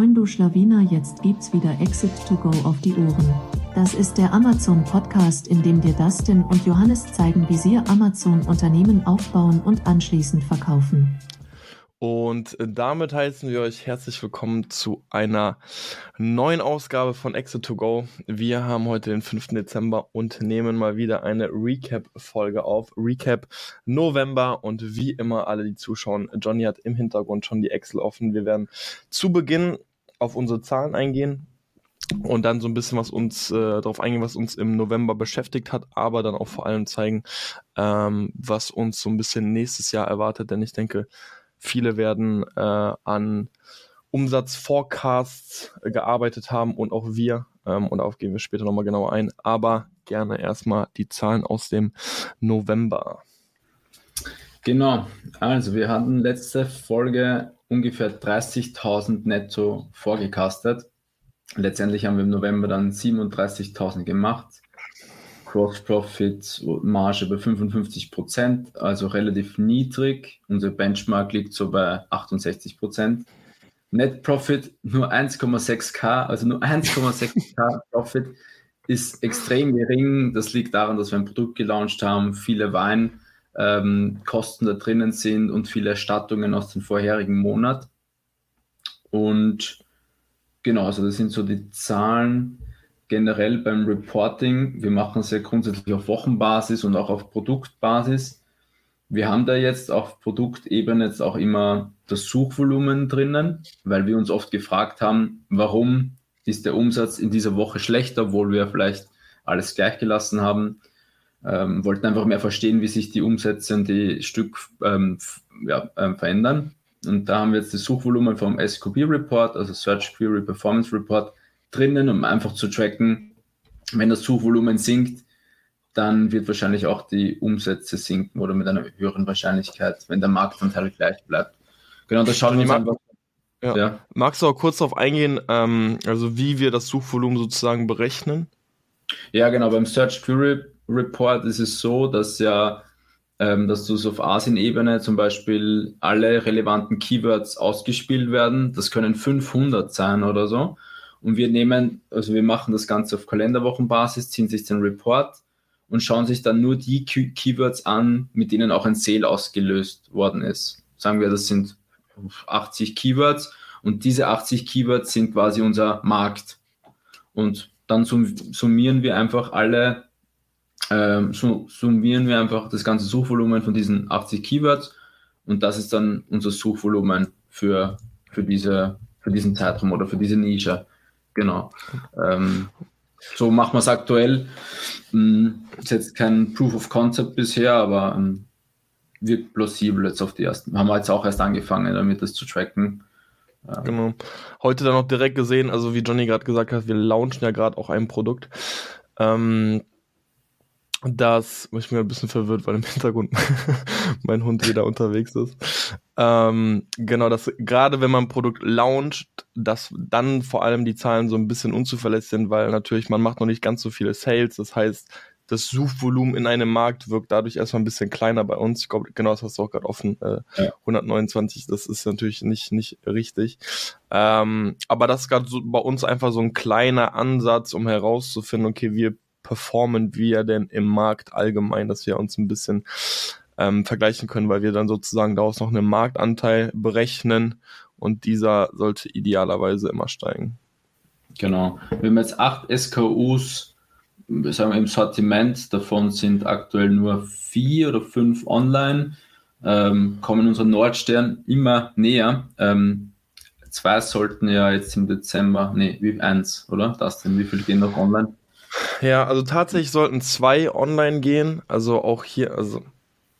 Moin du Schlawiner, jetzt gibt's wieder Exit to Go auf die Ohren. Das ist der Amazon Podcast, in dem dir Dustin und Johannes zeigen, wie sie Amazon Unternehmen aufbauen und anschließend verkaufen. Und damit heißen wir euch herzlich willkommen zu einer neuen Ausgabe von Exit to Go. Wir haben heute den 5. Dezember und nehmen mal wieder eine Recap-Folge auf. Recap November und wie immer alle, die zuschauen, Johnny hat im Hintergrund schon die Excel offen. Wir werden zu Beginn auf unsere Zahlen eingehen, und dann so ein bisschen was uns äh, darauf eingehen, was uns im November beschäftigt hat, aber dann auch vor allem zeigen, ähm, was uns so ein bisschen nächstes Jahr erwartet, denn ich denke, Viele werden äh, an Umsatzforecasts gearbeitet haben und auch wir. Ähm, und darauf gehen wir später nochmal genauer ein. Aber gerne erstmal die Zahlen aus dem November. Genau, also wir hatten letzte Folge ungefähr 30.000 netto vorgecastet. Letztendlich haben wir im November dann 37.000 gemacht. Gross Profit Marge bei 55 Prozent, also relativ niedrig. Unser Benchmark liegt so bei 68 Prozent. Net Profit nur 1,6k, also nur 1,6k Profit ist extrem gering. Das liegt daran, dass wir ein Produkt gelauncht haben, viele Weinkosten ähm, da drinnen sind und viele Erstattungen aus dem vorherigen Monat. Und genau, also das sind so die Zahlen generell beim Reporting, wir machen es ja grundsätzlich auf Wochenbasis und auch auf Produktbasis. Wir haben da jetzt auf Produktebene jetzt auch immer das Suchvolumen drinnen, weil wir uns oft gefragt haben, warum ist der Umsatz in dieser Woche schlechter, obwohl wir vielleicht alles gleich gelassen haben. Ähm, wollten einfach mehr verstehen, wie sich die Umsätze und die Stück ähm, ja, ähm, verändern. Und da haben wir jetzt das Suchvolumen vom SQB Report, also Search Query Performance Report, drinnen, um einfach zu tracken, wenn das Suchvolumen sinkt, dann wird wahrscheinlich auch die Umsätze sinken oder mit einer höheren Wahrscheinlichkeit, wenn der Marktanteil gleich bleibt. Genau, das schauen wir uns einfach. Ja. ja. Magst du auch kurz darauf eingehen, ähm, also wie wir das Suchvolumen sozusagen berechnen? Ja, genau. Beim Search Query Report ist es so, dass ja, ähm, dass du so auf ASIN-Ebene zum Beispiel alle relevanten Keywords ausgespielt werden. Das können 500 sein oder so. Und wir nehmen, also wir machen das Ganze auf Kalenderwochenbasis, ziehen sich den Report und schauen sich dann nur die Key Keywords an, mit denen auch ein Sale ausgelöst worden ist. Sagen wir, das sind 80 Keywords und diese 80 Keywords sind quasi unser Markt. Und dann summieren wir einfach alle, ähm, summieren wir einfach das ganze Suchvolumen von diesen 80 Keywords und das ist dann unser Suchvolumen für, für, diese, für diesen Zeitraum oder für diese Nische. Genau. Ähm, so machen wir es aktuell. Ähm, ist jetzt kein Proof of Concept bisher, aber ähm, wirkt plausibel jetzt auf die ersten. Haben wir jetzt auch erst angefangen, damit das zu tracken. Ähm, genau. Heute dann auch direkt gesehen, also wie Johnny gerade gesagt hat, wir launchen ja gerade auch ein Produkt. Ähm, das, ich bin ein bisschen verwirrt, weil im Hintergrund mein Hund wieder unterwegs ist. Ähm, genau, dass gerade wenn man ein Produkt launcht, dass dann vor allem die Zahlen so ein bisschen unzuverlässig sind, weil natürlich man macht noch nicht ganz so viele Sales. Das heißt, das Suchvolumen in einem Markt wirkt dadurch erstmal ein bisschen kleiner bei uns. Ich glaube, genau das hast du auch gerade offen. Äh, ja. 129, das ist natürlich nicht, nicht richtig. Ähm, aber das ist gerade so bei uns einfach so ein kleiner Ansatz, um herauszufinden, okay, wir performen wir denn im Markt allgemein, dass wir uns ein bisschen ähm, vergleichen können, weil wir dann sozusagen daraus noch einen Marktanteil berechnen und dieser sollte idealerweise immer steigen. Genau. Wir haben jetzt acht SKUs sagen im Sortiment, davon sind aktuell nur vier oder fünf online, ähm, kommen unser Nordstern immer näher. Ähm, zwei sollten ja jetzt im Dezember, nee, wie eins, oder? Das denn, wie viel gehen noch online? Ja, also tatsächlich sollten zwei online gehen. Also auch hier, also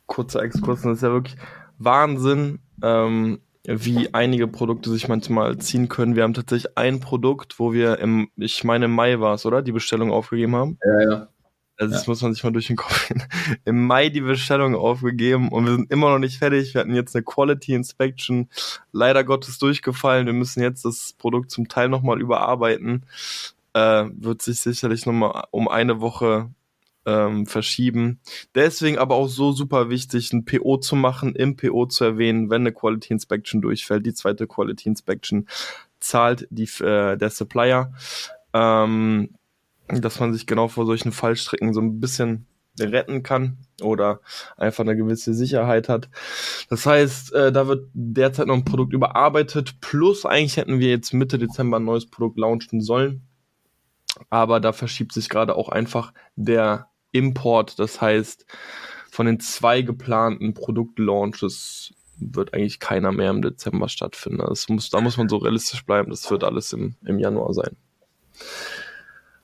kurzer Exkurs, das ist ja wirklich Wahnsinn, ähm, wie einige Produkte sich manchmal ziehen können. Wir haben tatsächlich ein Produkt, wo wir im, ich meine im Mai war es, oder? Die Bestellung aufgegeben haben. Ja, ja. Also das ja. muss man sich mal durch den Kopf gehen. Im Mai die Bestellung aufgegeben und wir sind immer noch nicht fertig. Wir hatten jetzt eine Quality Inspection, leider Gottes durchgefallen. Wir müssen jetzt das Produkt zum Teil nochmal überarbeiten äh, wird sich sicherlich nochmal um eine Woche ähm, verschieben. Deswegen aber auch so super wichtig, ein PO zu machen, im PO zu erwähnen, wenn eine Quality Inspection durchfällt, die zweite Quality Inspection, zahlt die, äh, der Supplier, ähm, dass man sich genau vor solchen Fallstricken so ein bisschen retten kann oder einfach eine gewisse Sicherheit hat. Das heißt, äh, da wird derzeit noch ein Produkt überarbeitet, plus eigentlich hätten wir jetzt Mitte Dezember ein neues Produkt launchen sollen. Aber da verschiebt sich gerade auch einfach der Import. Das heißt, von den zwei geplanten Produktlaunches wird eigentlich keiner mehr im Dezember stattfinden. Das muss, da muss man so realistisch bleiben. Das wird alles im, im Januar sein.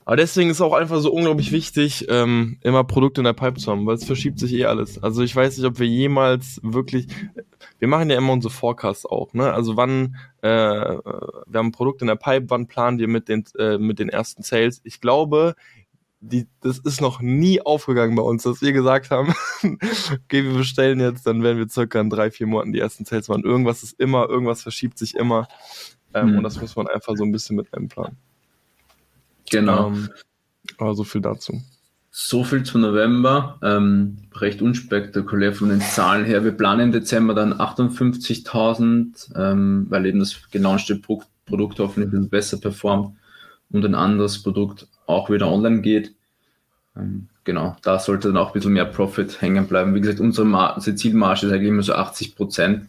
Aber deswegen ist auch einfach so unglaublich wichtig, ähm, immer Produkte in der Pipe zu haben, weil es verschiebt sich eh alles. Also ich weiß nicht, ob wir jemals wirklich, wir machen ja immer unsere Forecasts auch, ne? Also wann, äh, wir haben ein Produkt in der Pipe, wann planen wir mit den, äh, mit den ersten Sales? Ich glaube, die, das ist noch nie aufgegangen bei uns, dass wir gesagt haben, okay, wir bestellen jetzt, dann werden wir circa in drei, vier Monaten die ersten Sales machen. Irgendwas ist immer, irgendwas verschiebt sich immer. Ähm, mhm. Und das muss man einfach so ein bisschen mit einplanen. Genau. Ähm, aber so viel dazu. So viel zu November. Ähm, recht unspektakulär von den Zahlen her. Wir planen im Dezember dann 58.000, ähm, weil eben das gelaunchte Produkt hoffentlich ein bisschen besser performt und ein anderes Produkt auch wieder online geht. Ähm, genau, da sollte dann auch ein bisschen mehr Profit hängen bleiben. Wie gesagt, unsere, Mar unsere Zielmarge ist eigentlich immer so 80 Prozent,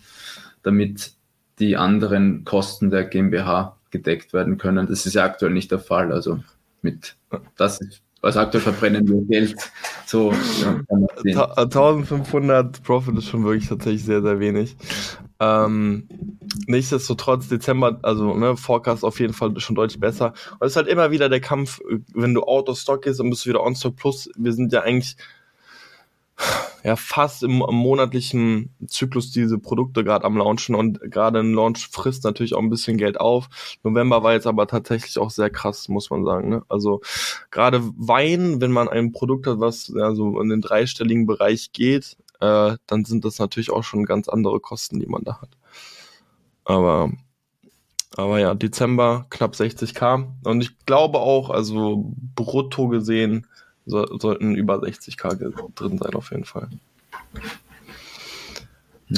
damit die anderen Kosten der GmbH gedeckt werden können. Das ist ja aktuell nicht der Fall. Also mit das also aktuell verbrennen wir Geld. So, ja, 1500 Profit ist schon wirklich tatsächlich sehr, sehr wenig. Ähm, nichtsdestotrotz, Dezember, also ne, Forecast auf jeden Fall schon deutlich besser. Und es ist halt immer wieder der Kampf, wenn du out of stock gehst, dann bist du wieder on stock plus. Wir sind ja eigentlich ja fast im, im monatlichen Zyklus diese Produkte gerade am Launchen und gerade ein Launch frisst natürlich auch ein bisschen Geld auf. November war jetzt aber tatsächlich auch sehr krass, muss man sagen. Ne? Also gerade Wein, wenn man ein Produkt hat, was ja, so in den dreistelligen Bereich geht, äh, dann sind das natürlich auch schon ganz andere Kosten, die man da hat. Aber aber ja, Dezember knapp 60k. Und ich glaube auch, also brutto gesehen, so, sollten über 60k drin sein auf jeden Fall.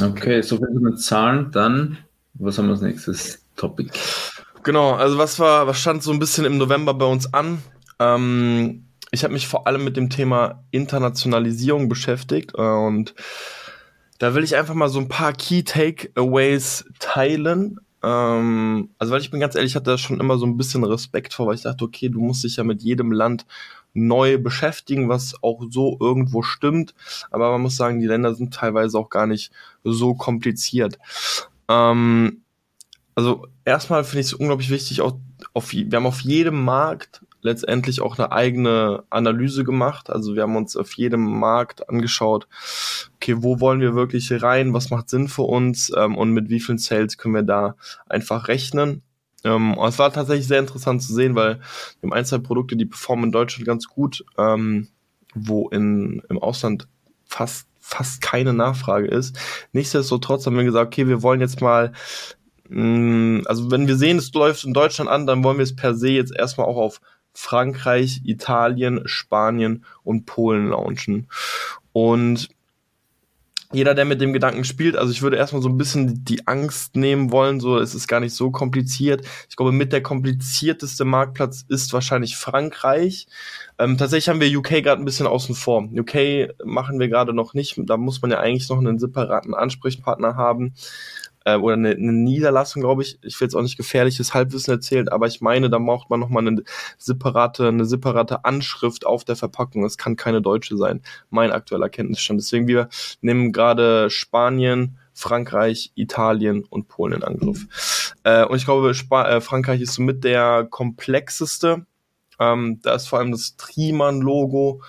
Okay, so viel mit Zahlen, dann was haben wir als nächstes Topic? Genau, also was war, was stand so ein bisschen im November bei uns an? Ähm, ich habe mich vor allem mit dem Thema Internationalisierung beschäftigt äh, und da will ich einfach mal so ein paar Key Takeaways teilen. Ähm, also weil ich bin ganz ehrlich, ich hatte da schon immer so ein bisschen Respekt vor, weil ich dachte, okay, du musst dich ja mit jedem Land neu beschäftigen, was auch so irgendwo stimmt. Aber man muss sagen, die Länder sind teilweise auch gar nicht so kompliziert. Ähm, also erstmal finde ich es unglaublich wichtig, auch auf, wir haben auf jedem Markt letztendlich auch eine eigene Analyse gemacht. Also wir haben uns auf jedem Markt angeschaut, okay, wo wollen wir wirklich rein, was macht Sinn für uns ähm, und mit wie vielen Sales können wir da einfach rechnen. Ähm, es war tatsächlich sehr interessant zu sehen, weil wir haben ein, zwei Produkte, die performen in Deutschland ganz gut, ähm, wo in, im Ausland fast fast keine Nachfrage ist. Nichtsdestotrotz haben wir gesagt, okay, wir wollen jetzt mal mm, also wenn wir sehen, es läuft in Deutschland an, dann wollen wir es per se jetzt erstmal auch auf Frankreich, Italien, Spanien und Polen launchen. Und jeder, der mit dem Gedanken spielt, also ich würde erstmal so ein bisschen die Angst nehmen wollen, so es ist gar nicht so kompliziert. Ich glaube, mit der komplizierteste Marktplatz ist wahrscheinlich Frankreich. Ähm, tatsächlich haben wir UK gerade ein bisschen außen vor. UK machen wir gerade noch nicht, da muss man ja eigentlich noch einen separaten Ansprechpartner haben äh, oder eine, eine Niederlassung, glaube ich. Ich will jetzt auch nicht gefährliches Halbwissen erzählen, aber ich meine, da braucht man nochmal eine separate, eine separate Anschrift auf der Verpackung. Es kann keine deutsche sein. Mein aktueller Kenntnisstand. Deswegen wir nehmen gerade Spanien, Frankreich, Italien und Polen in Angriff. Äh, und ich glaube, Sp äh, Frankreich ist somit der komplexeste. Ähm, da ist vor allem das Triman-Logo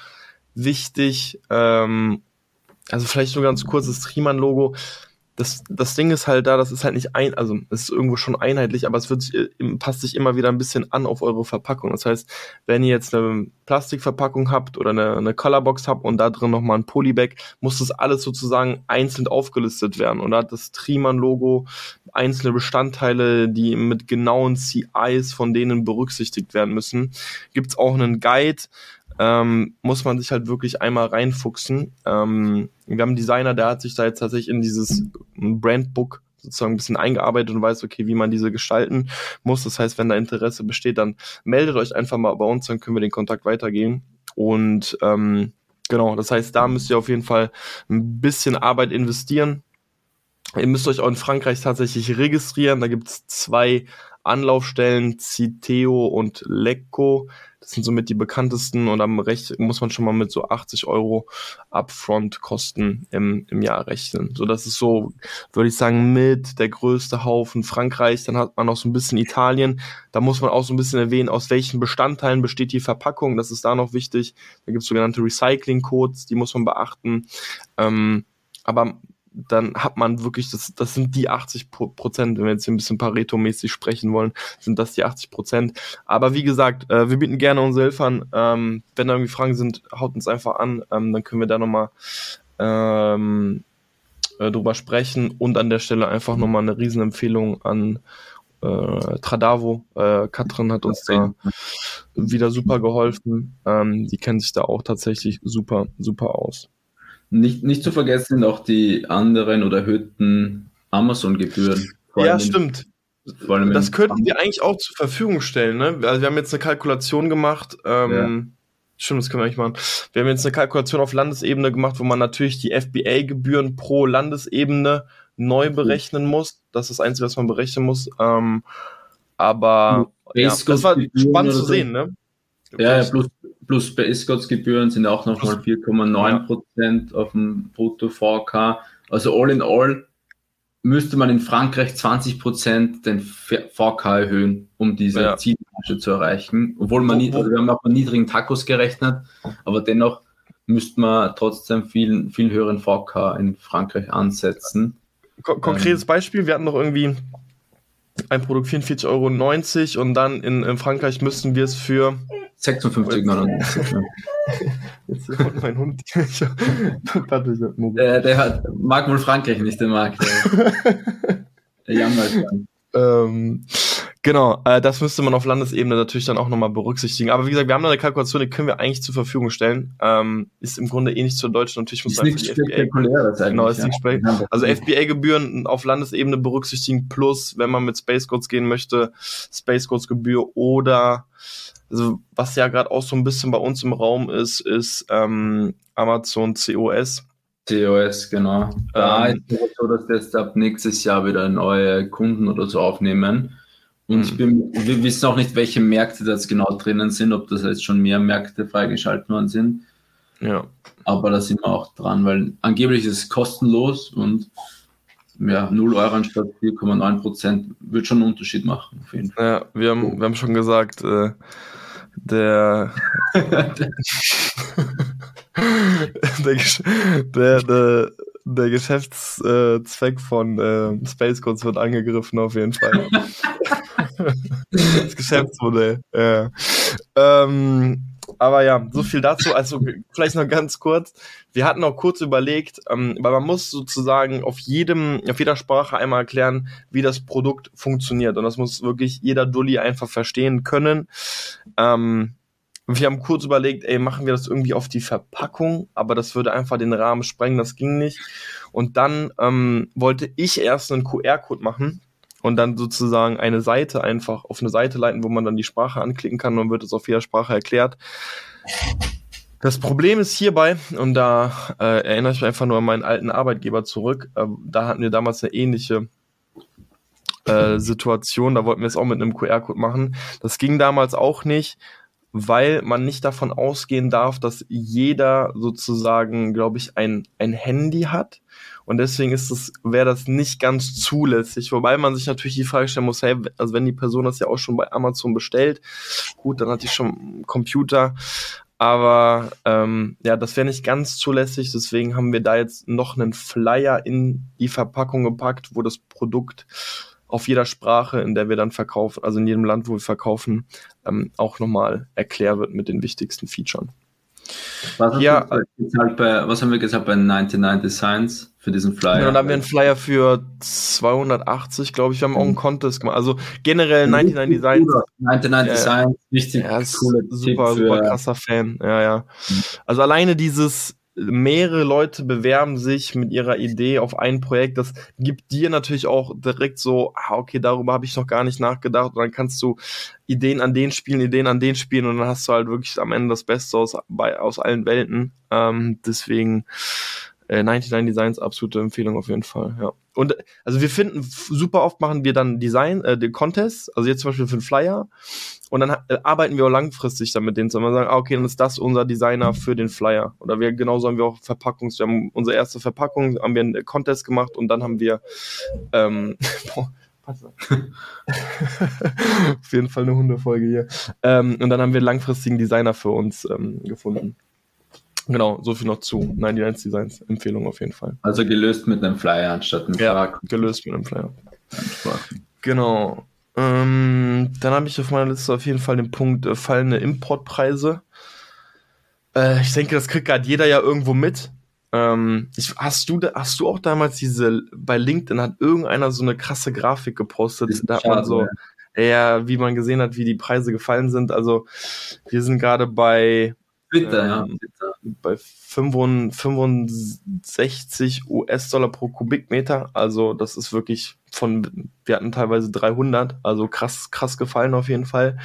wichtig. Ähm, also vielleicht nur ganz kurz das Triman-Logo das, das Ding ist halt da, das ist halt nicht ein, also es ist irgendwo schon einheitlich, aber es wird äh, passt sich immer wieder ein bisschen an auf eure Verpackung. Das heißt, wenn ihr jetzt eine Plastikverpackung habt oder eine, eine Colorbox habt und da drin nochmal ein Polybag, muss das alles sozusagen einzeln aufgelistet werden. Und da hat das Triman-Logo einzelne Bestandteile, die mit genauen CIs von denen berücksichtigt werden müssen. Gibt's auch einen Guide, ähm, muss man sich halt wirklich einmal reinfuchsen. Ähm, wir haben einen Designer, der hat sich da jetzt tatsächlich in dieses Brandbook sozusagen ein bisschen eingearbeitet und weiß, okay, wie man diese gestalten muss. Das heißt, wenn da Interesse besteht, dann meldet euch einfach mal bei uns, dann können wir den Kontakt weitergehen. Und ähm, genau, das heißt, da müsst ihr auf jeden Fall ein bisschen Arbeit investieren. Ihr müsst euch auch in Frankreich tatsächlich registrieren. Da gibt es zwei Anlaufstellen, Citeo und Lecco. Das sind somit die bekanntesten und am Recht muss man schon mal mit so 80 Euro Upfront-Kosten im, im Jahr rechnen. So, das ist so, würde ich sagen, mit der größte Haufen Frankreich. Dann hat man noch so ein bisschen Italien. Da muss man auch so ein bisschen erwähnen, aus welchen Bestandteilen besteht die Verpackung. Das ist da noch wichtig. Da gibt es sogenannte Recycling-Codes, die muss man beachten. Ähm, aber dann hat man wirklich, das, das sind die 80 Prozent, wenn wir jetzt hier ein bisschen Pareto-mäßig sprechen wollen, sind das die 80 Prozent. Aber wie gesagt, äh, wir bieten gerne unsere Hilfe an. Ähm, wenn da irgendwie Fragen sind, haut uns einfach an, ähm, dann können wir da nochmal ähm, äh, drüber sprechen und an der Stelle einfach nochmal eine Riesenempfehlung an äh, Tradavo. Äh, Katrin hat uns da wieder super geholfen. Ähm, die kennt sich da auch tatsächlich super, super aus. Nicht, nicht zu vergessen sind auch die anderen oder erhöhten Amazon-Gebühren. Ja, stimmt. das könnten wir eigentlich auch zur Verfügung stellen. Ne? Also wir haben jetzt eine Kalkulation gemacht. Ähm, ja. Stimmt, das können wir eigentlich machen. Wir haben jetzt eine Kalkulation auf Landesebene gemacht, wo man natürlich die FBA-Gebühren pro Landesebene neu berechnen muss. Das ist das Einzige, was man berechnen muss. Ähm, aber ja, das war spannend zu sehen, ne? Ja, ja, plus, plus bei Escorts-Gebühren sind auch nochmal 4,9 Prozent ja. auf dem Brutto VK. Also all in all müsste man in Frankreich 20 Prozent den VK erhöhen, um diese ja. Zielmarge zu erreichen. Obwohl man nicht, also wir haben auch mit niedrigen Tacos gerechnet, aber dennoch müsste man trotzdem viel, viel höheren VK in Frankreich ansetzen. Kon konkretes ähm, Beispiel, wir hatten noch irgendwie ein Produkt 44,90 Euro und dann in, in Frankreich müssten wir es für 56,99. Jetzt kommt mein Hund. der, der hat, mag wohl Frankreich nicht, der mag. Der, der jammert dann. Ähm, genau, äh, das müsste man auf Landesebene natürlich dann auch nochmal berücksichtigen. Aber wie gesagt, wir haben da eine Kalkulation, die können wir eigentlich zur Verfügung stellen. Ähm, ist im Grunde ähnlich zur deutschen. Natürlich muss man die FBA. Genau, ist ja. Also FBA-Gebühren auf Landesebene berücksichtigen, plus, wenn man mit Space Codes gehen möchte, Space Codes Gebühr oder also was ja gerade auch so ein bisschen bei uns im Raum ist, ist ähm, Amazon COS. COS, genau. Da ähm, ist es so, dass jetzt ab nächstes Jahr wieder neue Kunden oder so aufnehmen. Und ich bin, wir wissen auch nicht, welche Märkte das genau drinnen sind, ob das jetzt schon mehr Märkte freigeschaltet worden sind. Ja. Aber da sind wir auch dran, weil angeblich ist es kostenlos und ja, 0 Euro anstatt 4,9 Prozent wird schon einen Unterschied machen. Auf jeden Fall. Ja, wir haben, wir haben schon gesagt, äh, der, der, der, der, Geschäftszweck von äh, Space Codes wird angegriffen auf jeden Fall. das Geschäftsmodell. Ja. Ähm, aber ja, so viel dazu. Also vielleicht noch ganz kurz. Wir hatten auch kurz überlegt, ähm, weil man muss sozusagen auf jedem, auf jeder Sprache einmal erklären, wie das Produkt funktioniert. Und das muss wirklich jeder Dulli einfach verstehen können. Ähm, wir haben kurz überlegt, ey, machen wir das irgendwie auf die Verpackung, aber das würde einfach den Rahmen sprengen, das ging nicht. Und dann ähm, wollte ich erst einen QR-Code machen und dann sozusagen eine Seite einfach auf eine Seite leiten, wo man dann die Sprache anklicken kann und wird es auf jeder Sprache erklärt. Das Problem ist hierbei, und da äh, erinnere ich mich einfach nur an meinen alten Arbeitgeber zurück, äh, da hatten wir damals eine ähnliche äh, Situation, da wollten wir es auch mit einem QR-Code machen. Das ging damals auch nicht, weil man nicht davon ausgehen darf, dass jeder sozusagen, glaube ich, ein, ein Handy hat und deswegen ist es, wäre das nicht ganz zulässig. Wobei man sich natürlich die Frage stellen muss, hey, also wenn die Person das ja auch schon bei Amazon bestellt, gut, dann hat die schon einen Computer. Aber ähm, ja, das wäre nicht ganz zulässig. Deswegen haben wir da jetzt noch einen Flyer in die Verpackung gepackt, wo das Produkt auf jeder Sprache, in der wir dann verkaufen, also in jedem Land, wo wir verkaufen, ähm, auch nochmal erklärt wird mit den wichtigsten Features. Was, ja, bei, was haben wir gesagt bei 99 Designs für diesen Flyer? Ja, dann haben wir einen Flyer für 280, glaube ich. Wir haben auch einen mhm. Contest gemacht. Also generell 99 Designs. 99 ja, Designs, richtig ja, coole super, super krasser Fan. Ja, ja. Mhm. Also alleine dieses, mehrere Leute bewerben sich mit ihrer Idee auf ein Projekt. Das gibt dir natürlich auch direkt so, ah, okay, darüber habe ich noch gar nicht nachgedacht. Und dann kannst du Ideen an den spielen, Ideen an den spielen und dann hast du halt wirklich am Ende das Beste aus, bei, aus allen Welten. Ähm, deswegen äh, 99 Designs absolute Empfehlung auf jeden Fall, ja. Und also wir finden, super oft machen wir dann Design, äh, den Contest, also jetzt zum Beispiel für einen Flyer. Und dann äh, arbeiten wir auch langfristig damit denen zusammen. sagen, ah, okay, dann ist das unser Designer für den Flyer. Oder wir genauso haben wir auch Verpackungs, wir haben unsere erste Verpackung, haben wir einen Contest gemacht und dann haben wir ähm, Auf jeden Fall eine Hundefolge hier. Ähm, und dann haben wir einen langfristigen Designer für uns ähm, gefunden. Genau, so viel noch zu 99 Designs. Empfehlung auf jeden Fall. Also gelöst mit einem Flyer anstatt einem Ja, gelöst mit einem Flyer. Genau. Ähm, dann habe ich auf meiner Liste auf jeden Fall den Punkt äh, fallende Importpreise. Äh, ich denke, das kriegt gerade jeder ja irgendwo mit. Ähm, ich, hast, du, hast du auch damals diese, bei LinkedIn hat irgendeiner so eine krasse Grafik gepostet, da hat man so, ja. ja, wie man gesehen hat, wie die Preise gefallen sind. Also wir sind gerade bei Twitter, ähm, ja. Bei 65 US-Dollar pro Kubikmeter. Also das ist wirklich von, wir hatten teilweise 300, also krass, krass gefallen auf jeden Fall.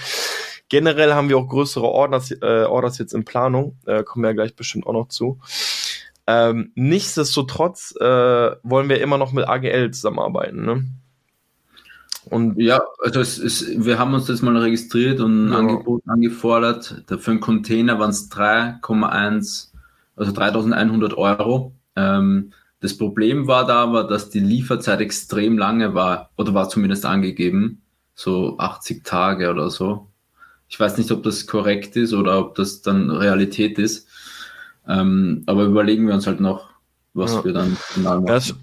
Generell haben wir auch größere Orders, äh, Orders jetzt in Planung, äh, kommen wir ja gleich bestimmt auch noch zu. Ähm, nichtsdestotrotz äh, wollen wir immer noch mit AGL zusammenarbeiten. Ne? Und ja, also es ist, wir haben uns das mal registriert und ein ja. Angebot angefordert. Für einen Container waren es 3,1, also 3100 Euro. Ähm, das Problem war da aber, dass die Lieferzeit extrem lange war, oder war zumindest angegeben, so 80 Tage oder so. Ich weiß nicht, ob das korrekt ist oder ob das dann Realität ist. Ähm, aber überlegen wir uns halt noch, was ja. wir dann final machen das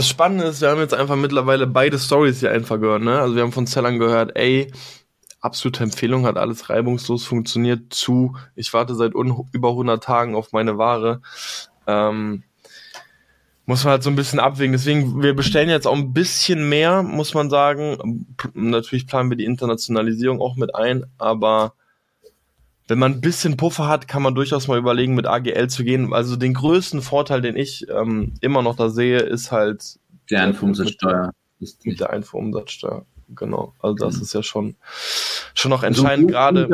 Spannende ist, wir haben jetzt einfach mittlerweile beide Stories hier einfach gehört, ne? Also wir haben von Zellern gehört, ey, absolute Empfehlung, hat alles reibungslos funktioniert, zu, ich warte seit über 100 Tagen auf meine Ware. Ähm, muss man halt so ein bisschen abwägen. Deswegen, wir bestellen jetzt auch ein bisschen mehr, muss man sagen. Natürlich planen wir die Internationalisierung auch mit ein, aber wenn man ein bisschen Puffer hat, kann man durchaus mal überlegen, mit AGL zu gehen. Also den größten Vorteil, den ich ähm, immer noch da sehe, ist halt die Einfuhrumsatzsteuer. Mit, mit der Einfuhrumsatzsteuer. Genau. Also das mhm. ist ja schon, schon noch entscheidend so gerade.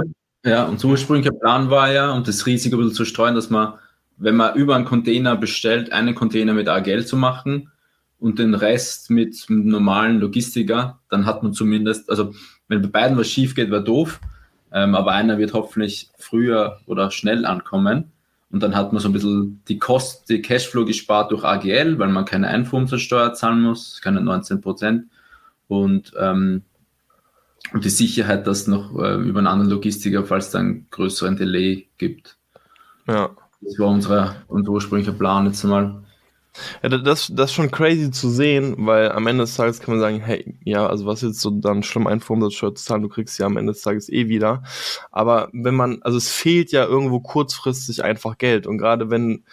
Ja, und so ursprünglicher Plan war ja, um das Risiko ein bisschen zu streuen, dass man, wenn man über einen Container bestellt, einen Container mit AGL zu machen und den Rest mit einem normalen Logistiker, dann hat man zumindest, also wenn bei beiden was schief geht, wäre doof. Ähm, aber einer wird hoffentlich früher oder schnell ankommen. Und dann hat man so ein bisschen die Kosten, die Cashflow gespart durch AGL, weil man keine Einfuhrumsatzsteuer zahlen muss, keine 19 Prozent. Und, ähm, und die Sicherheit, dass noch äh, über einen anderen Logistiker, falls es dann größeren Delay gibt. Ja. Das war unser, unser ursprünglicher Plan jetzt mal. Ja, das, das ist schon crazy zu sehen, weil am Ende des Tages kann man sagen, hey, ja, also was jetzt so dann schlimm ein Umsatzsteuer zu zahlen, du kriegst ja am Ende des Tages eh wieder. Aber wenn man, also es fehlt ja irgendwo kurzfristig einfach Geld und gerade wenn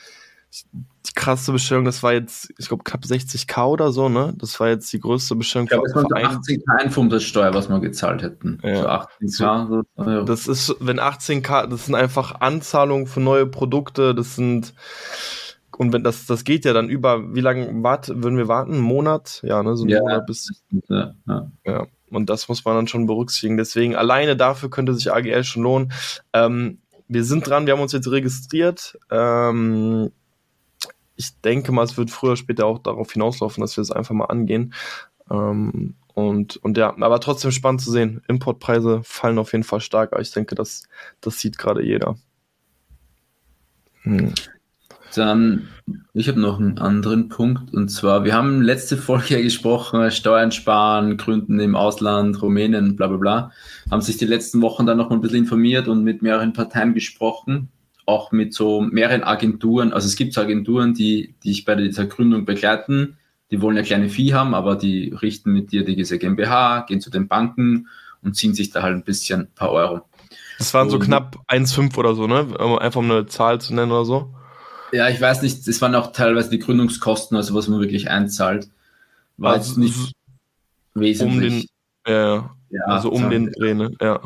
die krasse Bestellung, das war jetzt, ich glaube, knapp 60k oder so, ne? Das war jetzt die größte Bestellung. Ich glaube, es waren 80k Einfuhrumsatzsteuer, was wir gezahlt hätten. Ja. So 18k. So, das ist, wenn 18k, das sind einfach Anzahlungen für neue Produkte, das sind und wenn das, das geht ja dann über, wie lange wart, würden wir warten? Einen Monat? Ja, ne, so einen ja, Monat bis. Ja, ja. ja. Und das muss man dann schon berücksichtigen. Deswegen alleine dafür könnte sich AGL schon lohnen. Ähm, wir sind dran, wir haben uns jetzt registriert. Ähm, ich denke mal, es wird früher oder später auch darauf hinauslaufen, dass wir es einfach mal angehen. Ähm, und, und ja, aber trotzdem spannend zu sehen. Importpreise fallen auf jeden Fall stark. Aber ich denke, das, das sieht gerade jeder. Hm. Dann, ich habe noch einen anderen Punkt und zwar, wir haben letzte Folge ja gesprochen, Steuern sparen, Gründen im Ausland, Rumänien, bla bla bla. Haben sich die letzten Wochen dann noch ein bisschen informiert und mit mehreren Parteien gesprochen, auch mit so mehreren Agenturen. Also es gibt Agenturen, die, die ich bei dieser Gründung begleiten, die wollen ja kleine Vieh haben, aber die richten mit dir diese GmbH, gehen zu den Banken und ziehen sich da halt ein bisschen ein paar Euro. Das waren so knapp 1,5 oder so, ne? Einfach um eine Zahl zu nennen oder so. Ja, ich weiß nicht, das waren auch teilweise die Gründungskosten, also was man wirklich einzahlt. War also, jetzt nicht wesentlich. Um den, äh, ja, also um den ne? Ja.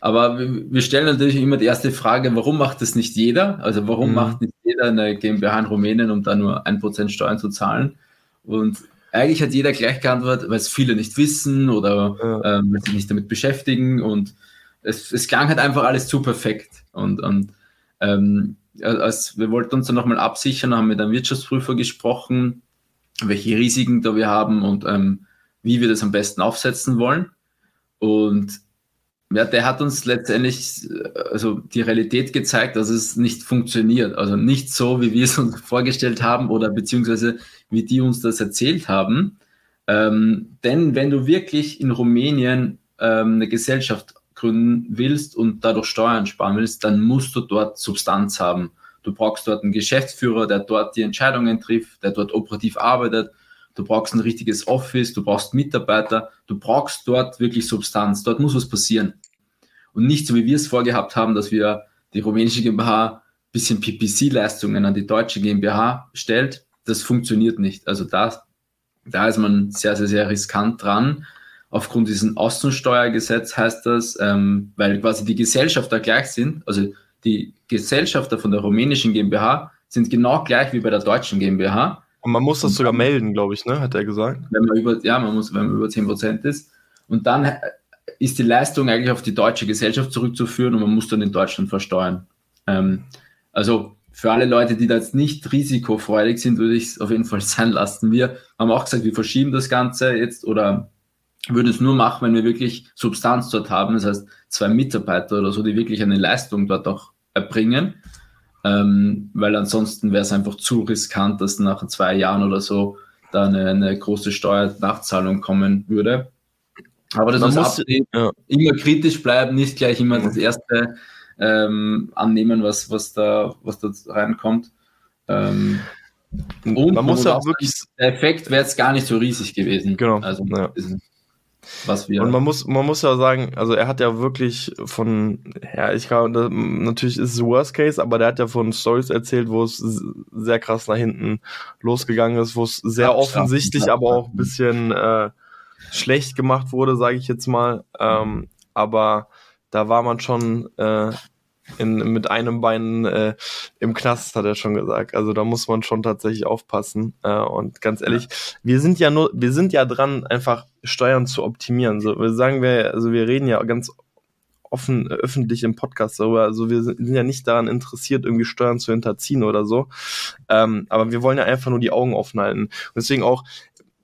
Aber wir stellen natürlich immer die erste Frage, warum macht das nicht jeder? Also warum mhm. macht nicht jeder eine GmbH in Rumänien, um da nur ein Prozent Steuern zu zahlen? Und eigentlich hat jeder gleich geantwortet, weil es viele nicht wissen oder ja. ähm, sich nicht damit beschäftigen und es, es klang halt einfach alles zu perfekt. Und, und ähm, als wir wollten uns dann nochmal absichern, haben mit einem Wirtschaftsprüfer gesprochen, welche Risiken da wir haben und ähm, wie wir das am besten aufsetzen wollen. Und ja, der hat uns letztendlich also die Realität gezeigt, dass es nicht funktioniert. Also nicht so, wie wir es uns vorgestellt haben oder beziehungsweise wie die uns das erzählt haben. Ähm, denn wenn du wirklich in Rumänien ähm, eine Gesellschaft gründen willst und dadurch Steuern sparen willst, dann musst du dort Substanz haben. Du brauchst dort einen Geschäftsführer, der dort die Entscheidungen trifft, der dort operativ arbeitet. Du brauchst ein richtiges Office, du brauchst Mitarbeiter, du brauchst dort wirklich Substanz. Dort muss was passieren. Und nicht so, wie wir es vorgehabt haben, dass wir die rumänische GmbH bisschen PPC-Leistungen an die deutsche GmbH stellt. Das funktioniert nicht. Also da, da ist man sehr, sehr, sehr riskant dran aufgrund diesem Außensteuergesetz heißt das, ähm, weil quasi die Gesellschafter gleich sind, also die Gesellschafter von der rumänischen GmbH sind genau gleich wie bei der deutschen GmbH. Und man muss das sogar melden, glaube ich, ne? hat er gesagt. Wenn man über, ja, man muss, wenn man über 10% ist. Und dann ist die Leistung eigentlich auf die deutsche Gesellschaft zurückzuführen und man muss dann in Deutschland versteuern. Ähm, also für alle Leute, die da jetzt nicht risikofreudig sind, würde ich es auf jeden Fall sein lassen. Wir haben auch gesagt, wir verschieben das Ganze jetzt oder würde es nur machen, wenn wir wirklich Substanz dort haben, das heißt zwei Mitarbeiter oder so, die wirklich eine Leistung dort auch erbringen, ähm, weil ansonsten wäre es einfach zu riskant, dass nach zwei Jahren oder so da eine, eine große Steuernachzahlung kommen würde. Aber das Man muss ja. immer kritisch bleiben, nicht gleich immer das erste ähm, annehmen, was, was, da, was da reinkommt. Ähm, und man muss ja wirklich. Der Effekt wäre jetzt gar nicht so riesig gewesen. Genau. Also, ja was wir. Und man muss, man muss ja sagen, also er hat ja wirklich von, ja, ich glaube, natürlich ist es Worst Case, aber der hat ja von Stories erzählt, wo es sehr krass nach hinten losgegangen ist, wo es sehr ja, offensichtlich, ja, aber auch ein bisschen äh, schlecht gemacht wurde, sage ich jetzt mal. Ähm, aber da war man schon äh, in, mit einem Bein äh, im Knast, hat er schon gesagt. Also da muss man schon tatsächlich aufpassen. Äh, und ganz ehrlich, wir sind ja nur, wir sind ja dran, einfach Steuern zu optimieren. So, wir sagen wir, also wir reden ja ganz offen öffentlich im Podcast darüber. Also wir sind, sind ja nicht daran interessiert, irgendwie Steuern zu hinterziehen oder so. Ähm, aber wir wollen ja einfach nur die Augen offen halten. Und deswegen auch,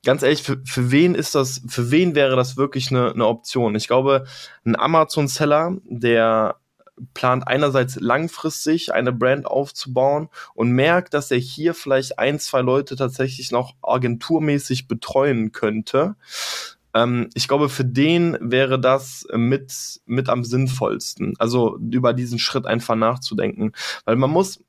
ganz ehrlich, für, für wen ist das, für wen wäre das wirklich eine, eine Option? Ich glaube, ein Amazon-Seller, der plant einerseits langfristig eine Brand aufzubauen und merkt, dass er hier vielleicht ein, zwei Leute tatsächlich noch agenturmäßig betreuen könnte. Ähm, ich glaube, für den wäre das mit, mit am sinnvollsten. Also über diesen Schritt einfach nachzudenken. Weil man muss,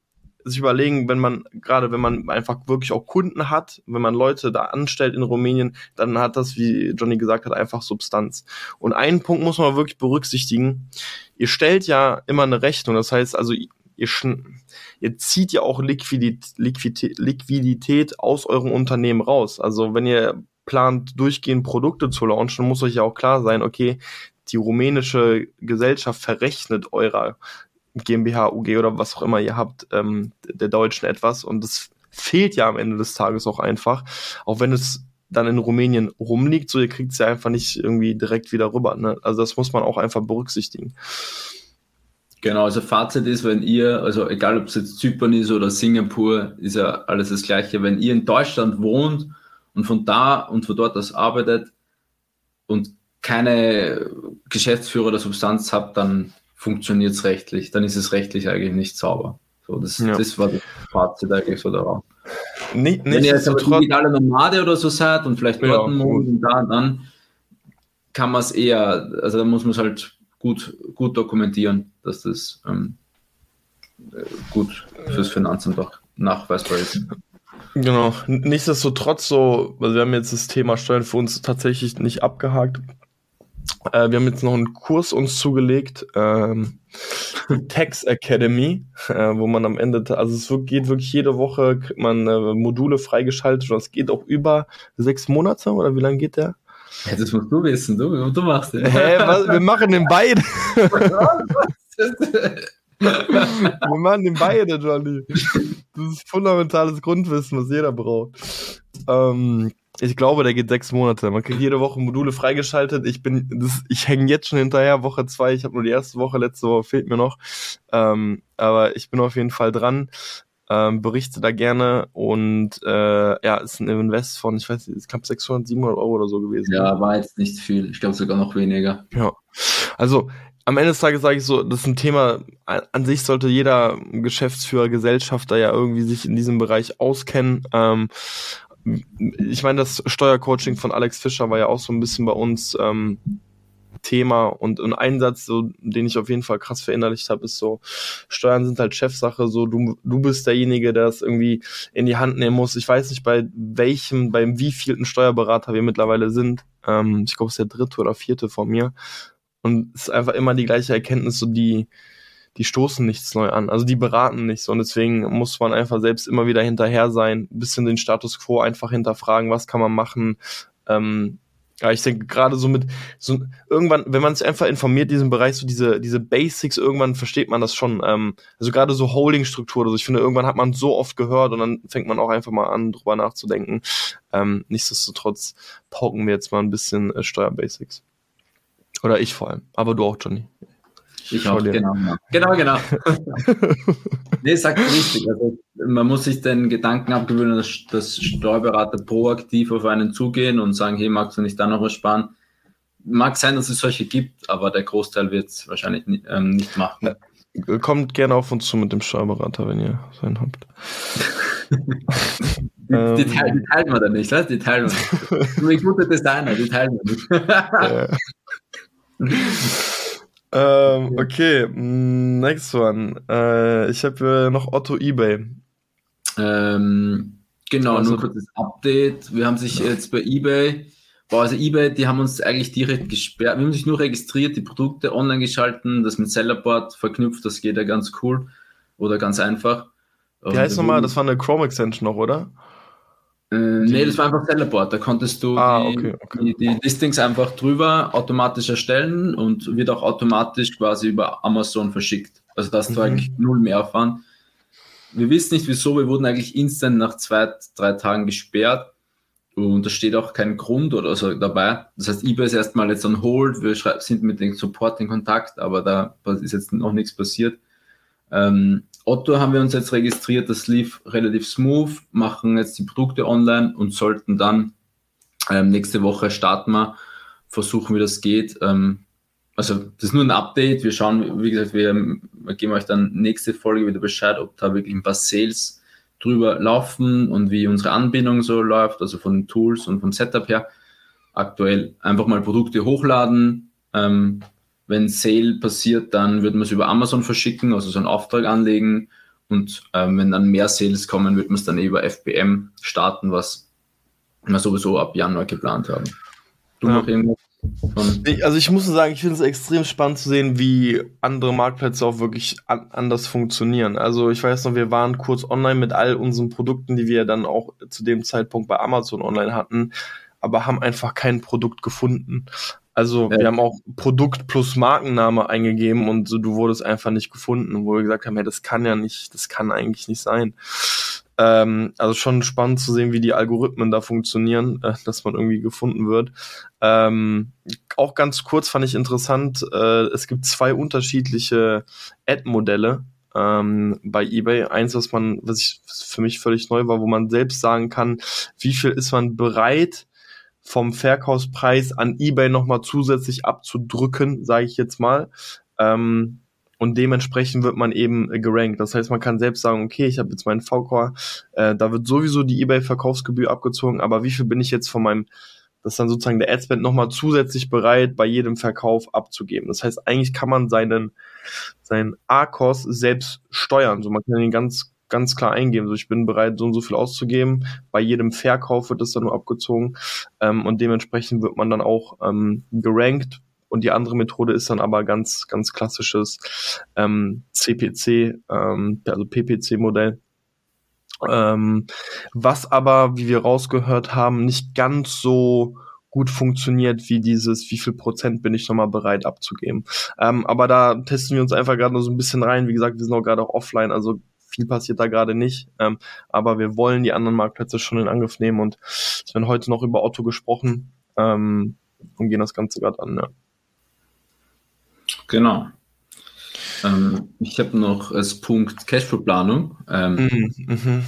sich überlegen, wenn man, gerade wenn man einfach wirklich auch Kunden hat, wenn man Leute da anstellt in Rumänien, dann hat das, wie Johnny gesagt hat, einfach Substanz. Und einen Punkt muss man wirklich berücksichtigen. Ihr stellt ja immer eine Rechnung, das heißt also, ihr, ihr zieht ja auch Liquidität, Liquidität, Liquidität aus eurem Unternehmen raus. Also wenn ihr plant, durchgehend Produkte zu launchen, muss euch ja auch klar sein, okay, die rumänische Gesellschaft verrechnet eurer GmbH, UG oder was auch immer ihr habt, ähm, der Deutschen etwas. Und das fehlt ja am Ende des Tages auch einfach. Auch wenn es dann in Rumänien rumliegt, so ihr kriegt es ja einfach nicht irgendwie direkt wieder rüber. Ne? Also das muss man auch einfach berücksichtigen. Genau, also Fazit ist, wenn ihr, also egal ob es jetzt Zypern ist oder Singapur, ist ja alles das Gleiche. Wenn ihr in Deutschland wohnt und von da und von dort aus arbeitet und keine Geschäftsführer oder Substanz habt, dann funktioniert es rechtlich, dann ist es rechtlich eigentlich nicht sauber. So, das, ja. das war das Fazit eigentlich so darauf. Nicht, Wenn ihr jetzt aber digitale Nomade oder so seid und vielleicht ja, einen Monat da, dann kann man es eher, also da muss man es halt gut, gut dokumentieren, dass das ähm, gut fürs Finanzamt auch nachweisbar ist. Genau. Nichtsdestotrotz so, also wir haben jetzt das Thema Steuern für uns tatsächlich nicht abgehakt. Äh, wir haben jetzt noch einen Kurs uns zugelegt, ähm, Tax Academy, äh, wo man am Ende, also es geht wirklich jede Woche, kriegt man äh, Module freigeschaltet und es geht auch über sechs Monate oder wie lange geht der? Ja, das musst du wissen, du, du machst den. Hä, was? Wir machen den beide. Wir machen den beide, Johnny. Das ist fundamentales Grundwissen, was jeder braucht. Ähm, ich glaube, der geht sechs Monate. Man kriegt jede Woche Module freigeschaltet. Ich bin, das, ich hänge jetzt schon hinterher, Woche zwei. Ich habe nur die erste Woche, letzte Woche fehlt mir noch. Ähm, aber ich bin auf jeden Fall dran. Ähm, berichte da gerne und äh, ja, ist ein Invest von, ich weiß nicht, knapp 600, 700 Euro oder so gewesen. Ja, war jetzt nicht viel. Ich glaube sogar noch weniger. Ja, also am Ende des Tages sage ich so, das ist ein Thema, an sich sollte jeder Geschäftsführer, Gesellschafter ja irgendwie sich in diesem Bereich auskennen. Ähm, ich meine, das Steuercoaching von Alex Fischer war ja auch so ein bisschen bei uns ähm, Thema und ein Einsatz, so, den ich auf jeden Fall krass verinnerlicht habe, ist so, Steuern sind halt Chefsache, so du, du bist derjenige, der das irgendwie in die Hand nehmen muss. Ich weiß nicht, bei welchem, beim wievielten Steuerberater wir mittlerweile sind. Ähm, ich glaube, es ist der dritte oder vierte von mir. Und es ist einfach immer die gleiche Erkenntnis, so die, die stoßen nichts neu an. Also die beraten nicht so. Und deswegen muss man einfach selbst immer wieder hinterher sein, ein bisschen den Status quo einfach hinterfragen, was kann man machen. Ähm, ja, ich denke gerade so mit so irgendwann, wenn man sich einfach informiert, diesen Bereich, so diese diese Basics, irgendwann versteht man das schon. Ähm, also gerade so Holding-Struktur oder so. Ich finde, irgendwann hat man so oft gehört und dann fängt man auch einfach mal an, drüber nachzudenken. Ähm, nichtsdestotrotz pauken wir jetzt mal ein bisschen äh, Steuerbasics. Oder ich vor allem. Aber du auch, Johnny. Ich auch, genau. Genau, genau. nee, sagt richtig. Also, man muss sich den Gedanken abgewöhnen, dass, dass Steuerberater proaktiv auf einen zugehen und sagen, hey, magst du nicht da noch was sparen? Mag sein, dass es solche gibt, aber der Großteil wird es wahrscheinlich nicht, ähm, nicht machen. Kommt gerne auf uns zu mit dem Steuerberater, wenn ihr seinen habt. die, ähm, die, teilen, die, teilen wir dann nicht, was? Die teilen wir nicht. Nur gute Designer, die teilen wir nicht. Ähm, okay, mm, next one. Äh, ich habe äh, noch Otto eBay. Ähm, genau, also, nur kurzes Update. Wir haben sich jetzt bei eBay, boah, also eBay, die haben uns eigentlich direkt gesperrt. Wir haben sich nur registriert, die Produkte online geschalten, das mit Sellerboard verknüpft, das geht ja ganz cool oder ganz einfach. Wie heißt nochmal, das war eine Chrome Extension noch, oder? Äh, nee, das war einfach Sellerboard. Da konntest du ah, die, okay, okay. Die, die, Listings einfach drüber automatisch erstellen und wird auch automatisch quasi über Amazon verschickt. Also das war mhm. eigentlich null Mehraufwand. Wir wissen nicht wieso, wir wurden eigentlich instant nach zwei, drei Tagen gesperrt und da steht auch kein Grund oder so dabei. Das heißt, eBay ist erstmal jetzt on hold, wir sind mit dem Support in Kontakt, aber da ist jetzt noch nichts passiert. Ähm, Otto haben wir uns jetzt registriert, das lief relativ smooth, machen jetzt die Produkte online und sollten dann ähm, nächste Woche starten wir, versuchen wie das geht. Ähm, also das ist nur ein Update, wir schauen, wie gesagt, wir, wir geben euch dann nächste Folge wieder Bescheid, ob da wirklich ein paar Sales drüber laufen und wie unsere Anbindung so läuft, also von den Tools und vom Setup her. Aktuell einfach mal Produkte hochladen, ähm, wenn Sale passiert, dann würden wir es über Amazon verschicken, also so einen Auftrag anlegen. Und ähm, wenn dann mehr Sales kommen, wird man es dann eh über FBM starten, was wir sowieso ab Januar geplant haben. Du ja. noch irgendwas? Ich, also ich muss sagen, ich finde es extrem spannend zu sehen, wie andere Marktplätze auch wirklich an, anders funktionieren. Also ich weiß noch, wir waren kurz online mit all unseren Produkten, die wir dann auch zu dem Zeitpunkt bei Amazon online hatten, aber haben einfach kein Produkt gefunden. Also ja. wir haben auch Produkt plus Markenname eingegeben und so, du wurdest einfach nicht gefunden, wo wir gesagt haben, hey, das kann ja nicht, das kann eigentlich nicht sein. Ähm, also schon spannend zu sehen, wie die Algorithmen da funktionieren, äh, dass man irgendwie gefunden wird. Ähm, auch ganz kurz fand ich interessant, äh, es gibt zwei unterschiedliche Ad-Modelle ähm, bei eBay. Eins, was man, was ich für mich völlig neu war, wo man selbst sagen kann, wie viel ist man bereit, vom Verkaufspreis an eBay nochmal zusätzlich abzudrücken, sage ich jetzt mal. Ähm, und dementsprechend wird man eben äh, gerankt. Das heißt, man kann selbst sagen, okay, ich habe jetzt meinen VK, äh, da wird sowieso die eBay-Verkaufsgebühr abgezogen, aber wie viel bin ich jetzt von meinem, das ist dann sozusagen der Adspend nochmal zusätzlich bereit, bei jedem Verkauf abzugeben. Das heißt, eigentlich kann man seinen, seinen A-Kost selbst steuern. So, man kann den ganz ganz klar eingeben. So, ich bin bereit, so und so viel auszugeben. Bei jedem Verkauf wird das dann nur abgezogen. Ähm, und dementsprechend wird man dann auch ähm, gerankt. Und die andere Methode ist dann aber ganz, ganz klassisches ähm, CPC, ähm, also PPC-Modell. Ähm, was aber, wie wir rausgehört haben, nicht ganz so gut funktioniert, wie dieses, wie viel Prozent bin ich nochmal bereit abzugeben. Ähm, aber da testen wir uns einfach gerade nur so ein bisschen rein. Wie gesagt, wir sind auch gerade auch offline, also viel passiert da gerade nicht. Ähm, aber wir wollen die anderen Marktplätze schon in Angriff nehmen und es werden heute noch über Otto gesprochen ähm, und gehen das Ganze gerade an. Ja. Genau. Ähm, ich habe noch als Punkt Cashflow-Planung. Ähm, mhm, mhm.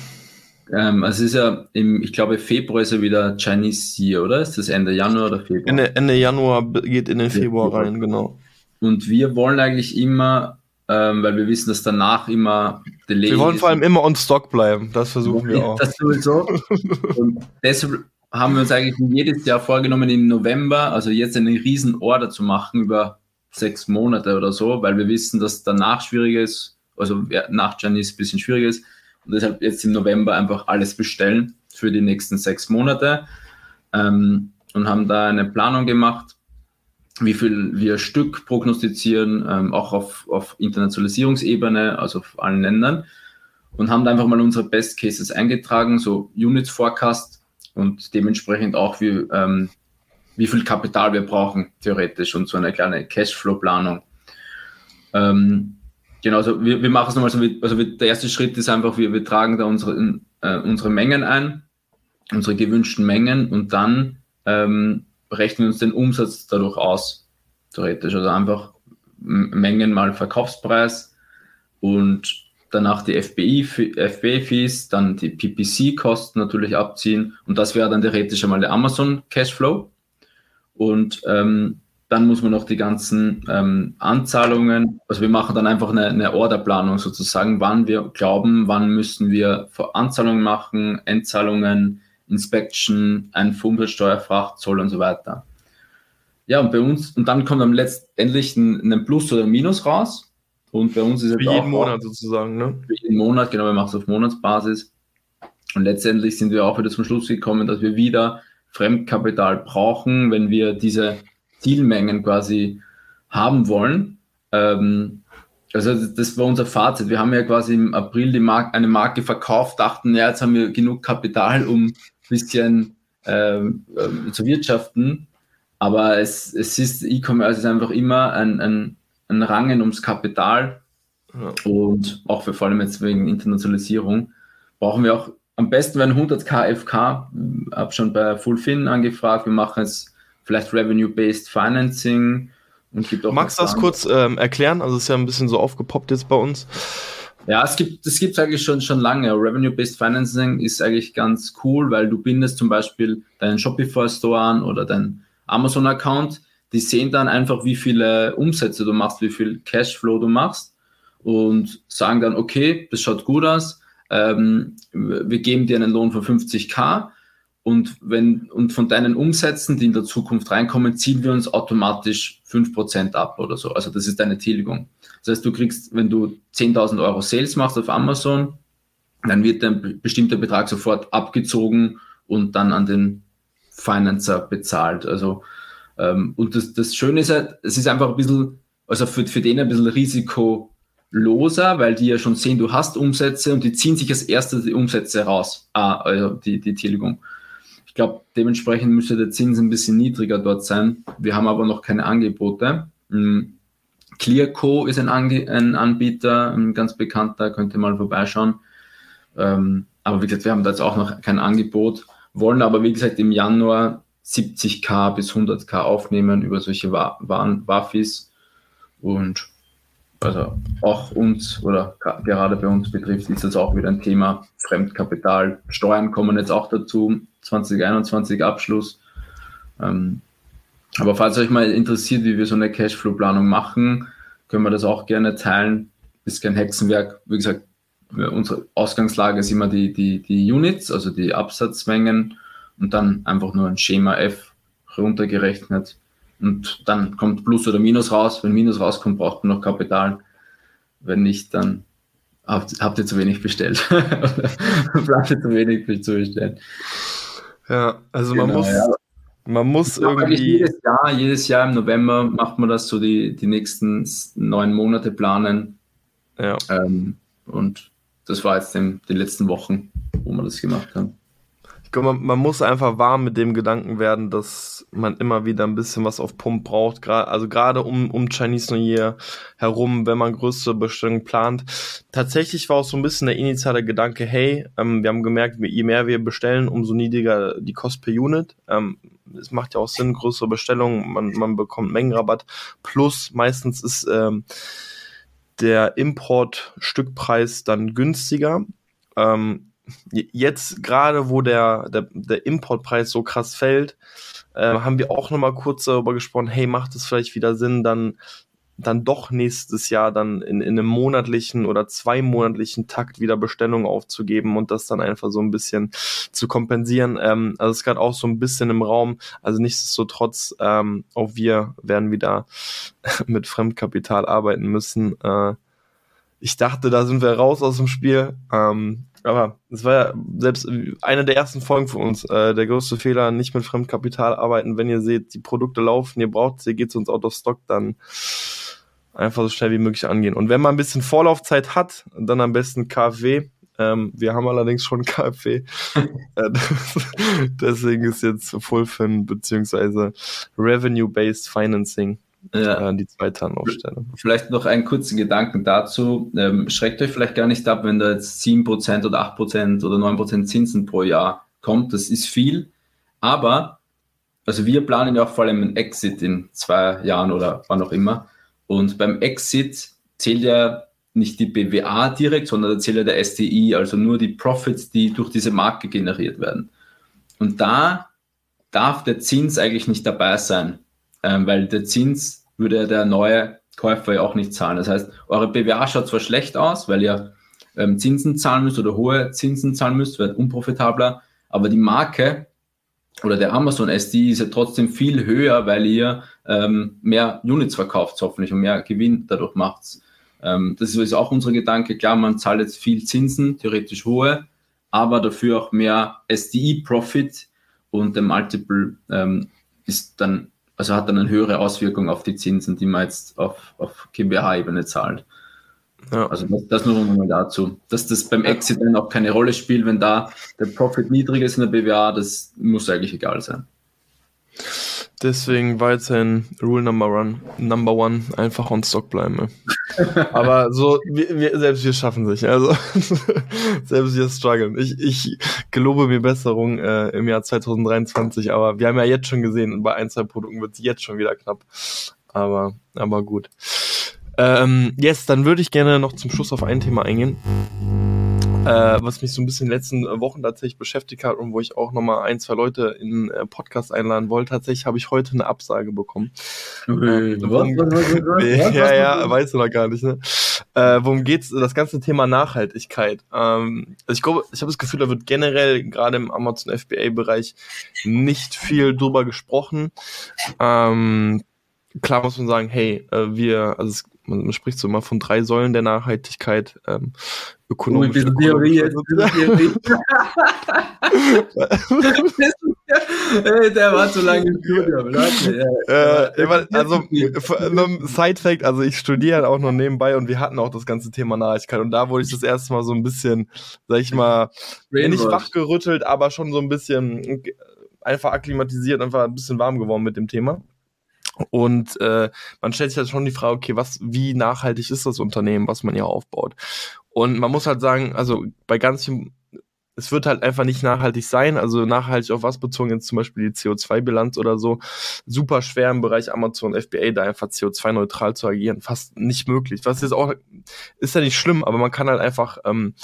Ähm, also es ist ja im, ich glaube, Februar ist ja wieder Chinese Year, oder? Ist das Ende Januar oder Februar? Ende, Ende Januar geht in den Februar, Februar rein, genau. Und wir wollen eigentlich immer, ähm, weil wir wissen, dass danach immer Delay Wir wollen vor allem immer on Stock bleiben, das versuchen wir auch. Das sowieso. und deshalb haben wir uns eigentlich jedes Jahr vorgenommen, im November, also jetzt eine riesen Order zu machen über sechs Monate oder so, weil wir wissen, dass danach schwieriger ist, also nach Chinese ein bisschen schwieriger ist und deshalb jetzt im November einfach alles bestellen für die nächsten sechs Monate ähm, und haben da eine Planung gemacht, wie viel wir Stück prognostizieren, ähm, auch auf, auf Internationalisierungsebene, also auf allen Ländern und haben da einfach mal unsere Best Cases eingetragen, so Units Forecast und dementsprechend auch wie, ähm, wie viel Kapital wir brauchen, theoretisch, und so eine kleine Cashflow-Planung. Ähm, genau, also wir, wir machen es nochmal so, wie, also der erste Schritt ist einfach, wir, wir tragen da unsere, äh, unsere Mengen ein, unsere gewünschten Mengen und dann ähm, rechnen uns den Umsatz dadurch aus, theoretisch. Also einfach Mengen mal Verkaufspreis und danach die FBI-Fees, dann die PPC-Kosten natürlich abziehen und das wäre dann theoretisch einmal der Amazon Cashflow. Und ähm, dann muss man noch die ganzen ähm, Anzahlungen, also wir machen dann einfach eine, eine Orderplanung sozusagen, wann wir glauben, wann müssen wir Anzahlungen machen, Endzahlungen, Inspection, Einfuhrumsatzsteuer, Frachtzoll und so weiter. Ja, und bei uns, und dann kommt am letztendlich ein, ein Plus oder ein Minus raus. Und bei uns ist es Für jeden Monat sozusagen, ne? Für jeden Monat, genau, wir machen es auf Monatsbasis. Und letztendlich sind wir auch wieder zum Schluss gekommen, dass wir wieder Fremdkapital brauchen, wenn wir diese Zielmengen quasi haben wollen. Ähm, also das war unser Fazit. Wir haben ja quasi im April die Mar eine Marke verkauft, dachten, ja, jetzt haben wir genug Kapital, um bisschen ähm, äh, zu wirtschaften. Aber es, es ist, E-Commerce ist einfach immer ein, ein, ein Rangen ums Kapital. Ja. Und auch für vor allem jetzt wegen Internationalisierung brauchen wir auch am besten wären 100 KFK. Habe schon bei Fullfin angefragt. Wir machen jetzt vielleicht Revenue-Based Financing und gibt auch. Magst du das kurz ähm, erklären? Also es ist ja ein bisschen so aufgepoppt jetzt bei uns. Ja, es gibt es gibt eigentlich schon schon lange. Revenue-Based Financing ist eigentlich ganz cool, weil du bindest zum Beispiel deinen Shopify Store an oder deinen Amazon Account. Die sehen dann einfach, wie viele Umsätze du machst, wie viel Cashflow du machst und sagen dann, okay, das schaut gut aus ähm, wir geben dir einen Lohn von 50k und, wenn, und von deinen Umsätzen, die in der Zukunft reinkommen, ziehen wir uns automatisch 5% ab oder so. Also das ist deine Tilgung. Das heißt, du kriegst, wenn du 10.000 Euro Sales machst auf Amazon, dann wird ein bestimmter Betrag sofort abgezogen und dann an den Financer bezahlt. Also, ähm, und das, das Schöne ist halt, es ist einfach ein bisschen, also für, für den ein bisschen Risiko loser, weil die ja schon sehen, du hast Umsätze und die ziehen sich als erste die Umsätze raus, ah, also die, die Tilgung. Ich glaube, dementsprechend müsste der Zins ein bisschen niedriger dort sein. Wir haben aber noch keine Angebote. Hm, Clearco ist ein, Ange ein Anbieter, ein ganz bekannter, könnt ihr mal vorbeischauen. Ähm, aber wie gesagt, wir haben da jetzt auch noch kein Angebot, wollen aber wie gesagt im Januar 70k bis 100k aufnehmen über solche Wafis und also auch uns oder gerade bei uns betrifft, ist das auch wieder ein Thema Fremdkapital. Steuern kommen jetzt auch dazu, 2021 Abschluss. Ähm, aber falls euch mal interessiert, wie wir so eine Cashflow-Planung machen, können wir das auch gerne teilen. Ist kein Hexenwerk. Wie gesagt, unsere Ausgangslage ist immer die, die, die Units, also die Absatzmengen und dann einfach nur ein Schema F runtergerechnet und dann kommt Plus oder Minus raus. Wenn Minus rauskommt, braucht man noch Kapital. Wenn nicht, dann habt, habt ihr zu wenig bestellt. Plant ihr zu wenig zu bestellen. Ja, also genau, man muss, ja. man muss irgendwie. Jedes Jahr, jedes Jahr im November macht man das so die, die nächsten neun Monate planen. Ja. Ähm, und das war jetzt in den letzten Wochen, wo wir das gemacht haben man, man, muss einfach warm mit dem Gedanken werden, dass man immer wieder ein bisschen was auf Pump braucht. also gerade um, um Chinese New Year herum, wenn man größere Bestellungen plant. Tatsächlich war auch so ein bisschen der initiale Gedanke, hey, ähm, wir haben gemerkt, je mehr wir bestellen, umso niedriger die Cost per Unit. Ähm, es macht ja auch Sinn, größere Bestellungen, man, man bekommt Mengenrabatt. Plus meistens ist ähm, der Importstückpreis dann günstiger. Ähm, jetzt gerade, wo der, der, der Importpreis so krass fällt, äh, haben wir auch nochmal kurz darüber gesprochen, hey, macht es vielleicht wieder Sinn, dann dann doch nächstes Jahr dann in, in einem monatlichen oder zweimonatlichen Takt wieder Bestellungen aufzugeben und das dann einfach so ein bisschen zu kompensieren. Ähm, also es ist gerade auch so ein bisschen im Raum. Also nichtsdestotrotz, ähm, auch wir werden wieder mit Fremdkapital arbeiten müssen. Äh, ich dachte, da sind wir raus aus dem Spiel. Ähm, aber es war ja selbst eine der ersten Folgen für uns. Äh, der größte Fehler, nicht mit Fremdkapital arbeiten. Wenn ihr seht, die Produkte laufen, ihr braucht sie, geht zu uns out of stock, dann einfach so schnell wie möglich angehen. Und wenn man ein bisschen Vorlaufzeit hat, dann am besten KfW. Ähm, wir haben allerdings schon KfW. Äh, deswegen ist jetzt Fullfin beziehungsweise Revenue-Based Financing ja. Äh, die zweite Anlaufstelle. Vielleicht noch einen kurzen Gedanken dazu. Ähm, schreckt euch vielleicht gar nicht ab, wenn da jetzt 7% oder 8% oder 9% Zinsen pro Jahr kommt. Das ist viel. Aber, also wir planen ja auch vor allem einen Exit in zwei Jahren oder wann auch immer. Und beim Exit zählt ja nicht die BWA direkt, sondern da zählt ja der STI, also nur die Profits, die durch diese Marke generiert werden. Und da darf der Zins eigentlich nicht dabei sein ähm, weil der Zins würde der neue Käufer ja auch nicht zahlen. Das heißt, eure BWA schaut zwar schlecht aus, weil ihr ähm, Zinsen zahlen müsst oder hohe Zinsen zahlen müsst, wird unprofitabler, aber die Marke oder der Amazon SD ist ja trotzdem viel höher, weil ihr ähm, mehr Units verkauft, hoffentlich, und mehr Gewinn dadurch macht. Ähm, das ist auch unser Gedanke. Klar, man zahlt jetzt viel Zinsen, theoretisch hohe, aber dafür auch mehr SDI-Profit und der Multiple ähm, ist dann also hat dann eine höhere Auswirkung auf die Zinsen, die man jetzt auf, auf GmbH-Ebene zahlt. Ja. Also das, das nur nochmal dazu. Dass das beim Exit dann auch keine Rolle spielt, wenn da der Profit niedrig ist in der BWA, das muss eigentlich egal sein. Deswegen weiterhin Rule Number One, Number One, einfach on Stock bleiben. Aber so, wir, wir, selbst wir schaffen sich. Also selbst wir strugglen. Ich, ich gelobe mir Besserung äh, im Jahr 2023, aber wir haben ja jetzt schon gesehen, bei ein, zwei Produkten wird es jetzt schon wieder knapp. Aber, aber gut. Ähm, yes, dann würde ich gerne noch zum Schluss auf ein Thema eingehen äh, was mich so ein bisschen in den letzten äh, Wochen tatsächlich beschäftigt hat und wo ich auch nochmal ein, zwei Leute in äh, Podcast einladen wollte. Tatsächlich habe ich heute eine Absage bekommen. Äh, ja, ja, weißt du noch gar nicht, ne? Äh, worum geht's? Das ganze Thema Nachhaltigkeit. Ähm, also ich glaube, ich habe das Gefühl, da wird generell gerade im Amazon FBA-Bereich nicht viel drüber gesprochen. Ähm, klar muss man sagen, hey, äh, wir, also es, man spricht so immer von drei Säulen der Nachhaltigkeit, ähm, ökonomisch. Oh, Theorie jetzt, Theorie. der war zu lange im Studium, Leute. Äh, also, Side-Fact, also ich studiere auch noch nebenbei und wir hatten auch das ganze Thema Nachhaltigkeit und da wurde ich das erste Mal so ein bisschen, sag ich mal, nicht wachgerüttelt, aber schon so ein bisschen einfach akklimatisiert, einfach ein bisschen warm geworden mit dem Thema. Und äh, man stellt sich halt schon die Frage, okay, was, wie nachhaltig ist das Unternehmen, was man hier aufbaut? Und man muss halt sagen, also bei ganz vielen, es wird halt einfach nicht nachhaltig sein. Also nachhaltig auf was bezogen, jetzt zum Beispiel die CO2-Bilanz oder so, super schwer im Bereich Amazon FBA da einfach CO2-neutral zu agieren. Fast nicht möglich. Was jetzt auch, ist ja nicht schlimm, aber man kann halt einfach ähm,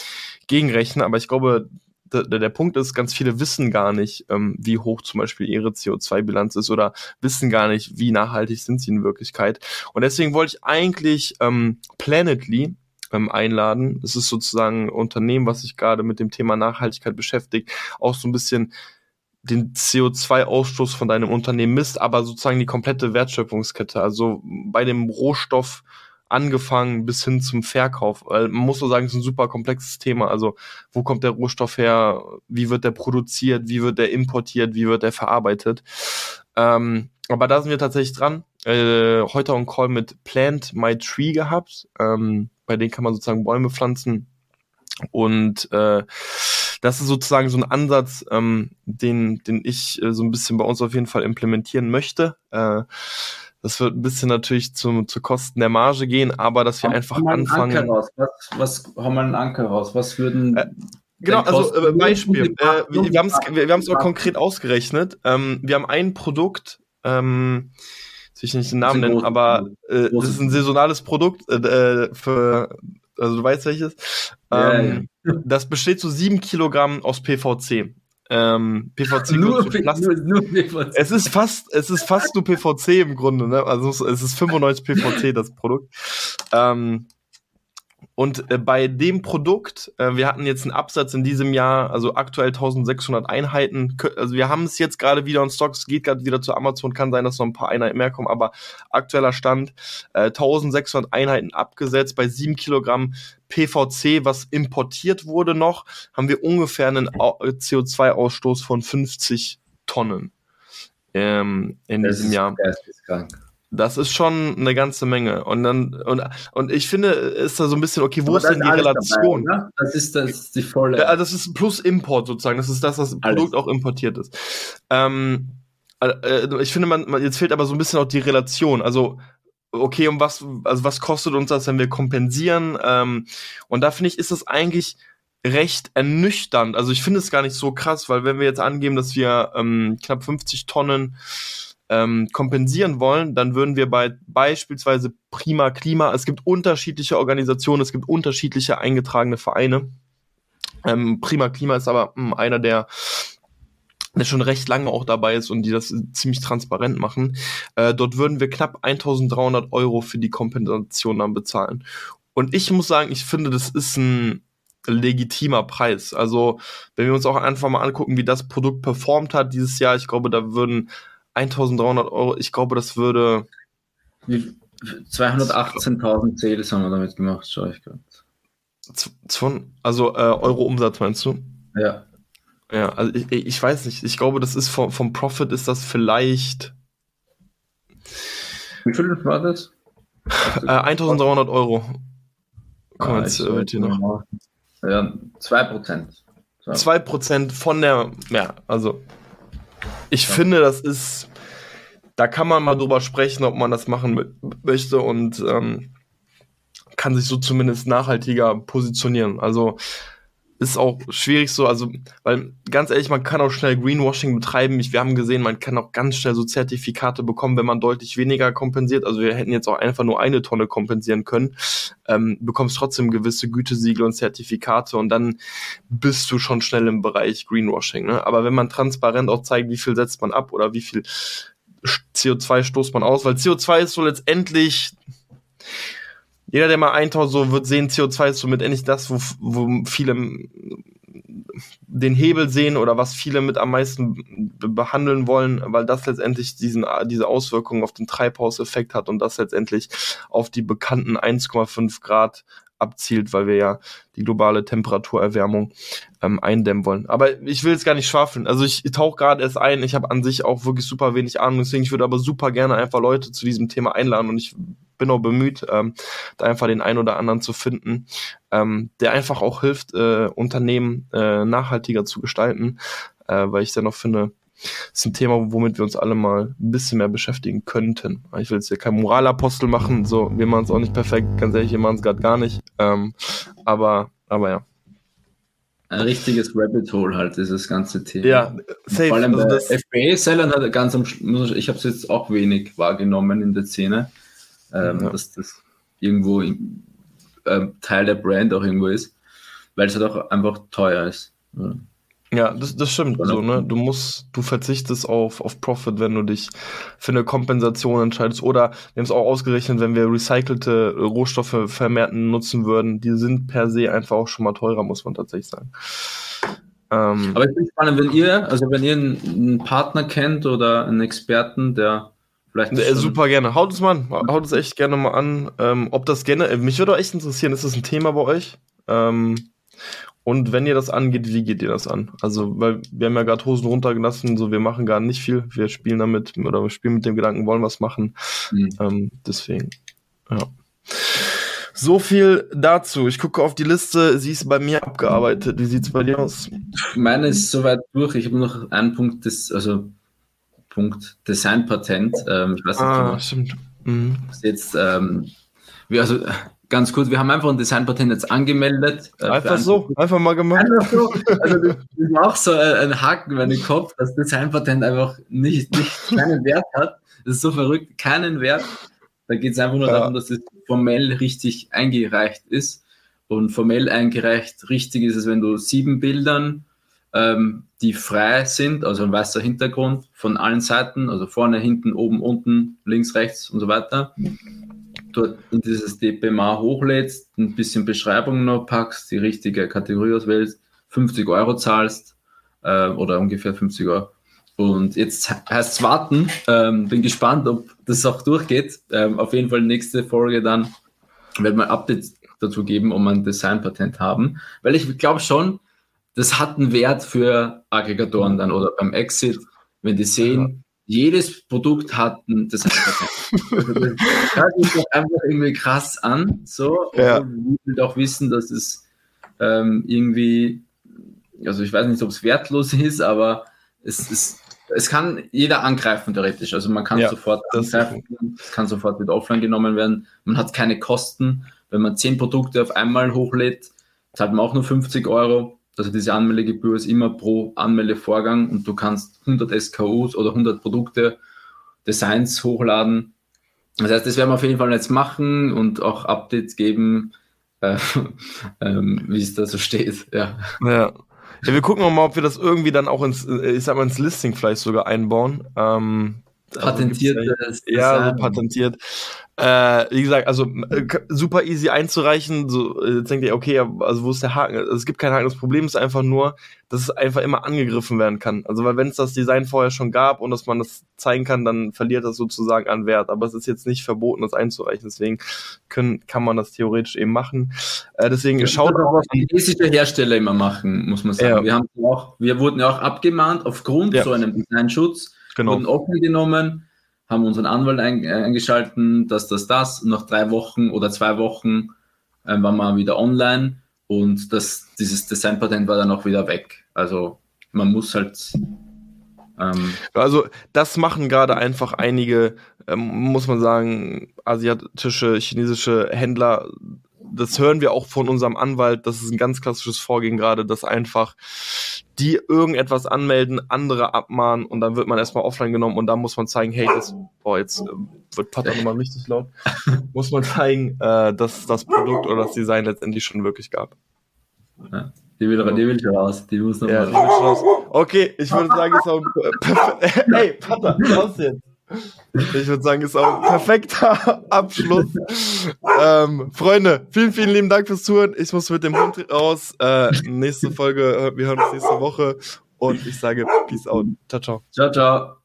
gegenrechnen. Aber ich glaube, der, der Punkt ist, ganz viele wissen gar nicht, ähm, wie hoch zum Beispiel ihre CO2-Bilanz ist oder wissen gar nicht, wie nachhaltig sind sie in Wirklichkeit. Und deswegen wollte ich eigentlich ähm, Planetly ähm, einladen. Es ist sozusagen ein Unternehmen, was sich gerade mit dem Thema Nachhaltigkeit beschäftigt, auch so ein bisschen den CO2-Ausstoß von deinem Unternehmen misst, aber sozusagen die komplette Wertschöpfungskette, also bei dem Rohstoff angefangen bis hin zum Verkauf. Weil man muss so sagen, es ist ein super komplexes Thema. Also wo kommt der Rohstoff her? Wie wird der produziert? Wie wird der importiert? Wie wird der verarbeitet? Ähm, aber da sind wir tatsächlich dran. Äh, heute einen Call mit Plant My Tree gehabt. Ähm, bei denen kann man sozusagen Bäume pflanzen. Und äh, das ist sozusagen so ein Ansatz, ähm, den, den ich äh, so ein bisschen bei uns auf jeden Fall implementieren möchte. Äh, das wird ein bisschen natürlich zum, zu Kosten der Marge gehen, aber dass wir haben einfach anfangen. Was, was haben wir einen Anker raus? Was würden. Äh, genau, also äh, Beispiel. Äh, wir wir haben es wir, wir auch konkret ausgerechnet. Ähm, wir haben ein Produkt, ähm, ich nicht den Namen nennen, aber äh, das ist ein saisonales Produkt äh, für, also du weißt welches. Ähm, ja. Das besteht zu so sieben Kilogramm aus PVC. Ähm, PVC nur, nur, nur, PVC. Es ist fast, es ist fast nur PVC im Grunde, ne? Also es ist 95 PVC das Produkt. Ähm, und äh, bei dem Produkt, äh, wir hatten jetzt einen Absatz in diesem Jahr, also aktuell 1600 Einheiten. Also wir haben es jetzt gerade wieder in Stock, es geht gerade wieder zu Amazon, kann sein, dass noch ein paar Einheiten mehr kommen, aber aktueller Stand äh, 1600 Einheiten abgesetzt bei 7 Kilogramm PVC, was importiert wurde noch, haben wir ungefähr einen CO2-Ausstoß von 50 Tonnen ähm, in das diesem ist, Jahr. Das ist krank. Das ist schon eine ganze Menge. Und dann, und, und ich finde, ist da so ein bisschen, okay, wo ist denn die Relation? Dabei, das ist das die volle. Ja, das ist plus Import sozusagen. Das ist das, was alles. Produkt auch importiert ist. Ähm, äh, ich finde, man, man, jetzt fehlt aber so ein bisschen auch die Relation. Also, okay, um was, also was kostet uns das, wenn wir kompensieren? Ähm, und da finde ich, ist das eigentlich recht ernüchternd. Also ich finde es gar nicht so krass, weil wenn wir jetzt angeben, dass wir ähm, knapp 50 Tonnen ähm, kompensieren wollen, dann würden wir bei beispielsweise Prima Klima, es gibt unterschiedliche Organisationen, es gibt unterschiedliche eingetragene Vereine. Ähm, Prima Klima ist aber mh, hm, einer der der schon recht lange auch dabei ist und die das ziemlich transparent machen. Äh, dort würden wir knapp 1300 Euro für die Kompensation dann bezahlen. Und ich muss sagen, ich finde, das ist ein legitimer Preis. Also, wenn wir uns auch einfach mal angucken, wie das Produkt performt hat dieses Jahr, ich glaube, da würden 1300 Euro, ich glaube, das würde. 218.000 Sales haben wir damit gemacht, schaue ich gerade. Also äh, Euro Umsatz meinst du? Ja. Ja, also ich, ich weiß nicht. Ich glaube, das ist vom, vom Profit ist das vielleicht. Wie viel war das? Äh, 1300 Euro. Komm, ah, jetzt wird hier noch. Ja, 2%. 2% von der, ja, also ich ja. finde, das ist, da kann man mal drüber sprechen, ob man das machen möchte und ähm, kann sich so zumindest nachhaltiger positionieren. Also ist auch schwierig so, also, weil ganz ehrlich, man kann auch schnell Greenwashing betreiben. Ich, wir haben gesehen, man kann auch ganz schnell so Zertifikate bekommen, wenn man deutlich weniger kompensiert. Also wir hätten jetzt auch einfach nur eine Tonne kompensieren können, ähm, bekommst trotzdem gewisse Gütesiegel und Zertifikate und dann bist du schon schnell im Bereich Greenwashing. Ne? Aber wenn man transparent auch zeigt, wie viel setzt man ab oder wie viel CO2 stoßt man aus, weil CO2 ist so letztendlich jeder, der mal eintaucht, so wird sehen, CO2 ist somit endlich das, wo, wo viele den Hebel sehen oder was viele mit am meisten behandeln wollen, weil das letztendlich diesen, diese Auswirkungen auf den Treibhauseffekt hat und das letztendlich auf die bekannten 1,5 Grad abzielt, weil wir ja die globale Temperaturerwärmung ähm, eindämmen wollen. Aber ich will jetzt gar nicht schwafeln. Also ich, tauche gerade erst ein. Ich habe an sich auch wirklich super wenig Ahnung. Deswegen ich würde aber super gerne einfach Leute zu diesem Thema einladen und ich bin auch bemüht, ähm, da einfach den einen oder anderen zu finden, ähm, der einfach auch hilft, äh, Unternehmen äh, nachhaltiger zu gestalten, äh, weil ich dann auch finde, das ist ein Thema, womit wir uns alle mal ein bisschen mehr beschäftigen könnten. Ich will jetzt hier kein Moralapostel machen, so, wir machen es auch nicht perfekt, ganz ehrlich, wir machen es gerade gar nicht. Ähm, aber, aber ja. Ein richtiges Rabbit Hole halt, dieses ganze Thema. Ja, safe. Vor allem also der FBA-Seller hat ganz am ich habe es jetzt auch wenig wahrgenommen in der Szene ähm, ja. dass das irgendwo in, äh, Teil der Brand auch irgendwo ist, weil es halt auch einfach teuer ist. Ja. Ja, das, das stimmt so, ne? Du musst, du verzichtest auf, auf Profit, wenn du dich für eine Kompensation entscheidest. Oder wir haben es auch ausgerechnet, wenn wir recycelte Rohstoffe vermehrt nutzen würden, die sind per se einfach auch schon mal teurer, muss man tatsächlich sagen. Ähm, Aber ich bin spannend, wenn ihr, also wenn ihr einen, einen Partner kennt oder einen Experten, der Vielleicht äh, super gerne. Haut es mal an. Haut es echt gerne mal an. Ähm, ob das gerne. Äh, mich würde auch echt interessieren, ist das ein Thema bei euch? Ähm, und wenn ihr das angeht, wie geht ihr das an? Also, weil wir haben ja gerade Hosen runtergelassen, so wir machen gar nicht viel. Wir spielen damit oder wir spielen mit dem Gedanken, wollen was machen. Mhm. Ähm, deswegen, ja. So viel dazu. Ich gucke auf die Liste, sie ist bei mir abgearbeitet. Wie sieht es bei dir aus? Meine ist soweit durch. Ich habe noch einen Punkt, des, also Punkt Designpatent. Ähm, ich weiß nicht, ah, stimmt. Mhm. Jetzt, ähm, wir, also ganz kurz, wir haben einfach ein Designpatent jetzt angemeldet. Äh, einfach so, einfach mal gemacht. Einfach so. Also das ist auch so ein Haken in meinem Kopf, dass Designpatent einfach nicht, nicht keinen Wert hat. Das ist so verrückt, keinen Wert. Da geht es einfach nur ja. darum, dass es formell richtig eingereicht ist. Und formell eingereicht richtig ist es, wenn du sieben Bildern, ähm, die frei sind, also ein weißer Hintergrund von allen Seiten, also vorne, hinten, oben, unten, links, rechts und so weiter, dort in dieses DPMA hochlädst, ein bisschen Beschreibung noch packst, die richtige Kategorie auswählst, 50 Euro zahlst äh, oder ungefähr 50 Euro. Und jetzt heißt es warten. Ähm, bin gespannt, ob das auch durchgeht. Ähm, auf jeden Fall nächste Folge dann werden wir Updates dazu geben, um ein Designpatent haben. Weil ich glaube schon, das hat einen Wert für Aggregatoren dann oder beim Exit, wenn die sehen, jedes Produkt hat ein also das hört sich doch einfach irgendwie krass an. So, ja. Und will auch wissen, dass es ähm, irgendwie, also ich weiß nicht, ob es wertlos ist, aber es ist es kann jeder angreifen, theoretisch. Also man kann ja, sofort angreifen, es kann sofort wieder offline genommen werden. Man hat keine Kosten. Wenn man zehn Produkte auf einmal hochlädt, zahlt man auch nur 50 Euro. Also diese Anmeldegebühr ist immer pro Anmeldevorgang und du kannst 100 SKUs oder 100 Produkte, Designs hochladen. Das heißt, das werden wir auf jeden Fall jetzt machen und auch Updates geben, äh, ähm, wie es da so steht. Ja. ja. Ja, wir gucken mal, ob wir das irgendwie dann auch ins, äh, ich sag mal, ins Listing vielleicht sogar einbauen. Ähm, patentiert. Also ja, so patentiert. Äh, wie gesagt, also äh, super easy einzureichen. So, äh, jetzt denkt ihr, okay, also wo ist der Haken? Also, es gibt keinen Haken. Das Problem ist einfach nur, dass es einfach immer angegriffen werden kann. Also weil wenn es das Design vorher schon gab und dass man das zeigen kann, dann verliert das sozusagen an Wert. Aber es ist jetzt nicht verboten, das einzureichen. Deswegen können, kann man das theoretisch eben machen. Äh, deswegen ja, schaut auch, was chinesische Hersteller immer machen, muss man sagen. Ja. Wir haben auch, wir wurden ja auch abgemahnt aufgrund ja. so einem Designschutz. Genau. Wurden offen genommen haben unseren Anwalt ein, äh, eingeschalten, dass das das. Und nach drei Wochen oder zwei Wochen äh, waren wir wieder online und das, dieses Designpatent war dann auch wieder weg. Also man muss halt. Ähm, also das machen gerade einfach einige, ähm, muss man sagen, asiatische, chinesische Händler das hören wir auch von unserem Anwalt, das ist ein ganz klassisches Vorgehen gerade, dass einfach die irgendetwas anmelden, andere abmahnen und dann wird man erstmal offline genommen und dann muss man zeigen, hey, das, boah, jetzt äh, wird Pater nochmal richtig laut, muss man zeigen, äh, dass das Produkt oder das Design letztendlich schon wirklich gab. Ja. Die will, die will schon raus. Die muss noch ja, mal raus. Okay, ich würde sagen, ist auch ein Hey, Pater, raus jetzt. Ich würde sagen, ist auch ein perfekter Abschluss. ähm, Freunde, vielen, vielen lieben Dank fürs Zuhören. Ich muss mit dem Hund raus. Äh, nächste Folge, äh, wir hören uns nächste Woche. Und ich sage Peace out. Ciao, ciao. Ciao, ciao.